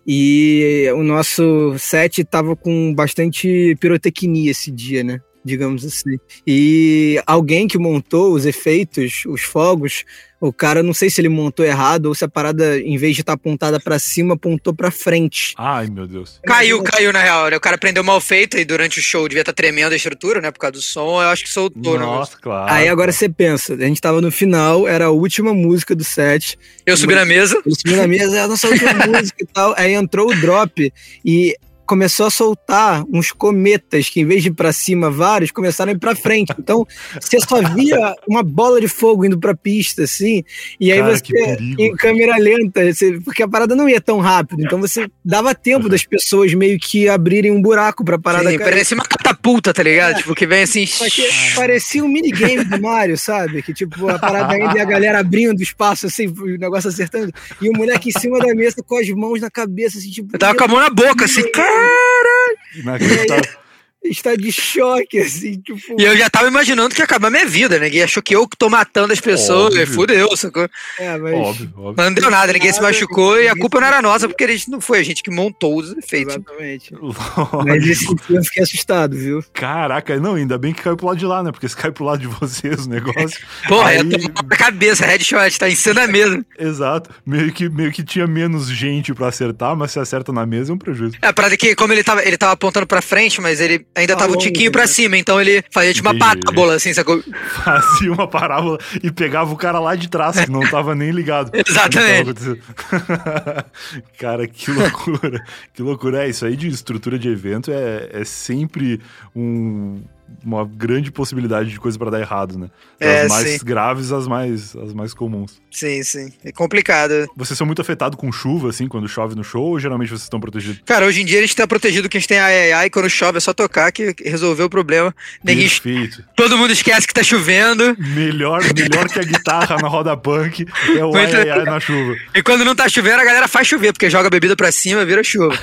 S3: E o nosso set tava com bastante pirotecnia esse dia, né? Digamos assim. E alguém que montou os efeitos, os fogos, o cara, não sei se ele montou errado ou se a parada, em vez de estar tá apontada para cima, apontou para frente.
S1: Ai, meu Deus.
S2: Caiu, caiu na real. Né? O cara prendeu mal feito e durante o show devia estar tá tremendo a estrutura, né? Por causa do som. Eu acho que soltou,
S1: Nossa,
S2: não.
S1: claro.
S3: Aí agora você pensa, a gente tava no final, era a última música do set.
S2: Eu subi na mesa.
S3: Eu subi na mesa, é a nossa última <laughs> música e tal. Aí entrou o drop e começou a soltar uns cometas que, em vez de ir pra cima vários, começaram a ir pra frente. Então, você só via uma bola de fogo indo pra pista, assim, e aí Cara, você, perigo, em câmera lenta, você, porque a parada não ia tão rápido, então você dava tempo uhum. das pessoas meio que abrirem um buraco pra parada
S2: Sim, parecia uma catapulta, tá ligado? É. Tipo, que vem assim...
S3: Parecia um minigame do Mario, sabe? Que tipo, a parada ainda e a galera abrindo espaço, assim, o negócio acertando, e o moleque em cima da mesa com as mãos na cabeça, assim, tipo...
S2: Eu tava com a mão na boca, assim, cara! Caralho!
S3: Inacreditável está de choque, assim, tipo.
S2: E eu já tava imaginando que ia acabar minha vida, né? Ninguém achou que eu que tô matando as pessoas, óbvio. fudeu, sacou?
S3: É, mas. Óbvio,
S2: óbvio. Mas não deu nada, ninguém se machucou e a culpa não era nossa, porque a gente não foi a gente que montou os efeitos.
S3: Exatamente. mas esse eu fiquei assustado, viu?
S1: Caraca, não, ainda bem que caiu pro lado de lá, né? Porque se cai pro lado de vocês o negócio. <laughs>
S2: Porra, aí... eu tô na cabeça, headshot, tá em cena mesmo.
S1: Exato. Meio que, meio que tinha menos gente pra acertar, mas se acerta na mesa é um prejuízo.
S2: É, a parada que, como ele tava, ele tava apontando pra frente, mas ele ainda tava um tiquinho pra cima, então ele fazia tipo uma parábola, assim, sacou?
S1: Fazia uma parábola e pegava o cara lá de trás, que não tava nem ligado. <laughs>
S2: Exatamente. <laughs>
S1: cara, que loucura. que loucura. É, isso aí de estrutura de evento é, é sempre um uma grande possibilidade de coisa para dar errado, né? É, as mais sim. graves, as mais, as mais comuns.
S2: Sim, sim. É complicado.
S1: Vocês são muito afetados com chuva, assim, quando chove no show, ou geralmente vocês estão protegidos?
S2: Cara, hoje em dia a gente tá protegido que a gente tem a e quando chove é só tocar que resolveu o problema.
S1: Perfeito.
S2: Todo mundo esquece que tá chovendo.
S1: Melhor, melhor que a guitarra na roda punk é o ai, ai, na chuva.
S2: E quando não tá chovendo, a galera faz chover, porque joga a bebida pra cima, vira chuva.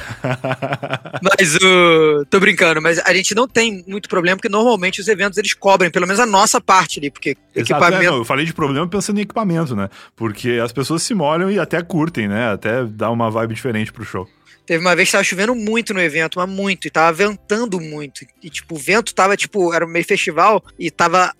S2: <laughs> mas o... Uh, tô brincando, mas a gente não tem muito problema, porque normalmente os eventos eles cobrem, pelo menos a nossa parte ali, porque
S1: Exato, equipamento. É, não, eu falei de problema pensando em equipamento, né? Porque as pessoas se molham e até curtem, né? Até dá uma vibe diferente pro show.
S2: Teve uma vez que tava chovendo muito no evento, mas muito, e tava ventando muito. E, tipo, o vento tava, tipo, era meio festival e tava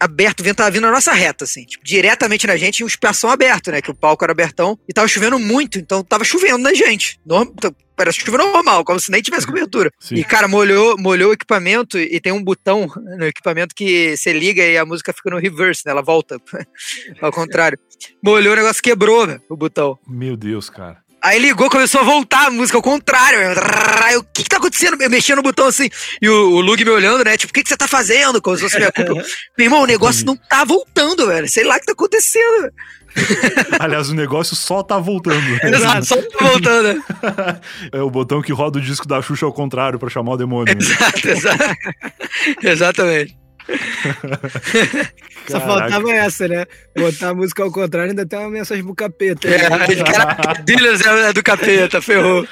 S2: aberto, o vento tava vindo na nossa reta, assim, tipo, diretamente na gente e um espação aberto, né? Que o palco era abertão e tava chovendo muito, então tava chovendo na gente. Norm... Então, parece chuva normal, como se nem tivesse cobertura. <laughs> Sim. E, cara, molhou, molhou o equipamento e tem um botão no equipamento que você liga e a música fica no reverse, né? Ela volta. <laughs> Ao contrário. Molhou, o negócio quebrou, né, o botão.
S1: Meu Deus, cara.
S2: Aí ligou, começou a voltar a música ao contrário. Eu, o que, que tá acontecendo? Eu mexia no botão assim. E o, o Lug me olhando, né? Tipo, o que, que você tá fazendo? Como se fosse minha culpa. Meu irmão, o negócio não tá voltando, velho. Sei lá o que tá acontecendo. <laughs>
S1: Aliás, o negócio só tá voltando. <laughs>
S2: Exato, só tá voltando. <laughs>
S1: é o botão que roda o disco da Xuxa ao contrário para chamar o demônio.
S2: Exato, exato. Exatamente.
S3: Só faltava essa, né? Botar a música ao contrário ainda tem uma mensagem pro capeta.
S2: É, aquele cara Dealers é do capeta, ferrou.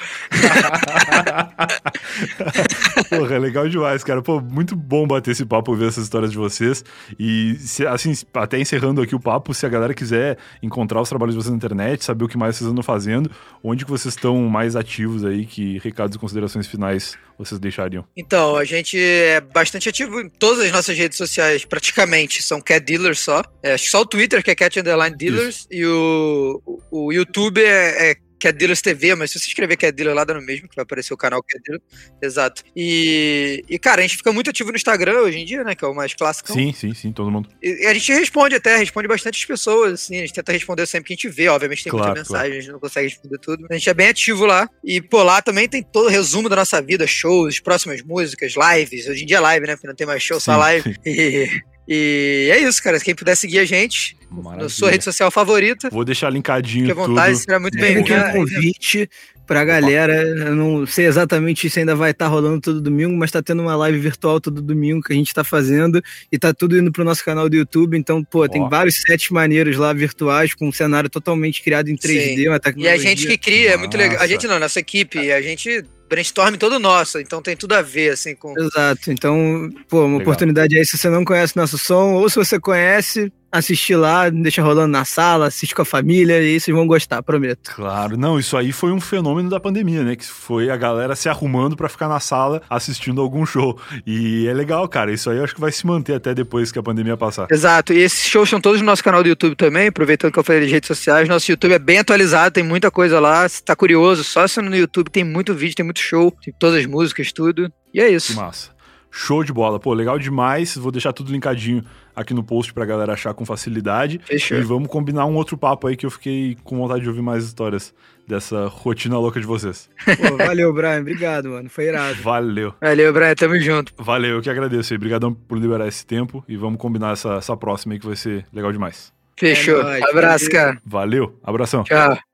S1: Porra, é legal demais, cara. Pô, muito bom bater esse papo, ver essas histórias de vocês. E, se, assim, até encerrando aqui o papo, se a galera quiser encontrar os trabalhos de vocês na internet, saber o que mais vocês andam fazendo, onde que vocês estão mais ativos aí, que recados e considerações finais vocês deixariam?
S2: Então, a gente é bastante ativo em todas as nossas redes sociais, praticamente, são Cat Dealers só. É, acho que só o Twitter que é Cat Underline Dealers Isso. e o, o YouTube é, é que é Dealers TV, mas se você escrever que é Dealer lá dá no mesmo, que vai aparecer o canal que é Dealer. Exato. E, e, cara, a gente fica muito ativo no Instagram hoje em dia, né? Que é o mais clássico.
S1: Sim, sim, sim, todo mundo.
S2: E, e a gente responde até, responde bastante as pessoas, assim. A gente tenta responder sempre que a gente vê, obviamente tem claro, muita mensagem, claro. a gente não consegue responder tudo. A gente é bem ativo lá. E, pô, lá também tem todo o resumo da nossa vida, shows, próximas músicas, lives. Hoje em dia é live, né? Porque não tem mais show, sim, só live. <laughs> E, e é isso, cara. Quem puder seguir a gente Maravilha. na sua rede social favorita.
S1: Vou deixar linkadinho. Fique
S2: à vontade, tudo. será muito bem.
S3: Aqui um convite pra galera. Eu não sei exatamente se ainda vai estar tá rolando todo domingo, mas tá tendo uma live virtual todo domingo que a gente tá fazendo e tá tudo indo pro nosso canal do YouTube. Então, pô, tem vários sets maneiros lá virtuais com um cenário totalmente criado em 3D, Sim. uma tecnologia.
S2: E a gente que cria, é muito legal. A gente não, nossa equipe, a gente brainstorm todo nosso, então tem tudo a ver, assim, com...
S3: Exato, então, pô, uma Legal. oportunidade aí, se você não conhece nosso som, ou se você conhece, assistir lá, deixa rolando na sala, assiste com a família e vocês vão gostar, prometo.
S1: Claro, não, isso aí foi um fenômeno da pandemia, né? Que foi a galera se arrumando para ficar na sala assistindo algum show. E é legal, cara, isso aí eu acho que vai se manter até depois que a pandemia passar.
S2: Exato, e esses shows são todos no nosso canal do YouTube também, aproveitando que eu falei de redes sociais, nosso YouTube é bem atualizado, tem muita coisa lá, se tá curioso, só se no YouTube tem muito vídeo, tem muito show, tem todas as músicas, tudo. E é isso.
S1: Que massa. Show de bola. Pô, legal demais. Vou deixar tudo linkadinho aqui no post pra galera achar com facilidade.
S2: Fechou.
S1: E vamos combinar um outro papo aí que eu fiquei com vontade de ouvir mais histórias dessa rotina louca de vocês.
S3: Pô, valeu, Brian. Obrigado, mano. Foi irado.
S1: Valeu.
S2: Valeu, Brian. Tamo junto.
S1: Valeu, eu que agradeço aí. Obrigadão por liberar esse tempo e vamos combinar essa, essa próxima aí que vai ser legal demais.
S2: Fechou. É Abraço, cara.
S1: Valeu. Abração.
S2: Tchau.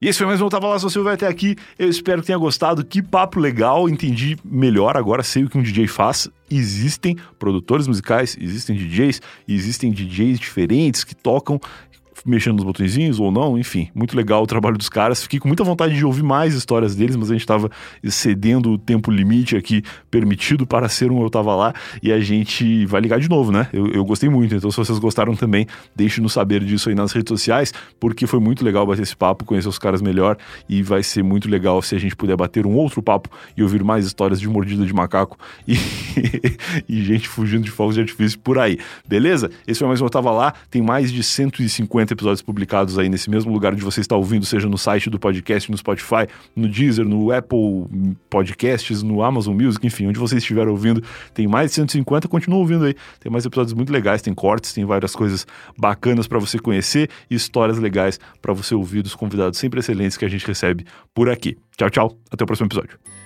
S1: E esse foi mais um Tava Lá, se você vai até aqui. Eu espero que tenha gostado. Que papo legal, entendi melhor agora, sei o que um DJ faz. Existem produtores musicais, existem DJs, existem DJs diferentes que tocam mexendo nos botõezinhos ou não, enfim, muito legal o trabalho dos caras. Fiquei com muita vontade de ouvir mais histórias deles, mas a gente estava excedendo o tempo limite aqui permitido para ser um Eu Tava Lá e a gente vai ligar de novo, né? Eu, eu gostei muito, então se vocês gostaram também, deixe-nos saber disso aí nas redes sociais, porque foi muito legal bater esse papo, conhecer os caras melhor e vai ser muito legal se a gente puder bater um outro papo e ouvir mais histórias de mordida de macaco e, <laughs> e gente fugindo de fogos de artifício por aí, beleza? Esse foi mais um Eu Tava Lá, tem mais de 150 episódios publicados aí nesse mesmo lugar onde você está ouvindo, seja no site do podcast, no Spotify, no Deezer, no Apple Podcasts, no Amazon Music, enfim, onde você estiver ouvindo, tem mais de 150, continua ouvindo aí. Tem mais episódios muito legais, tem cortes, tem várias coisas bacanas para você conhecer e histórias legais para você ouvir dos convidados sempre excelentes que a gente recebe por aqui. Tchau, tchau. Até o próximo episódio.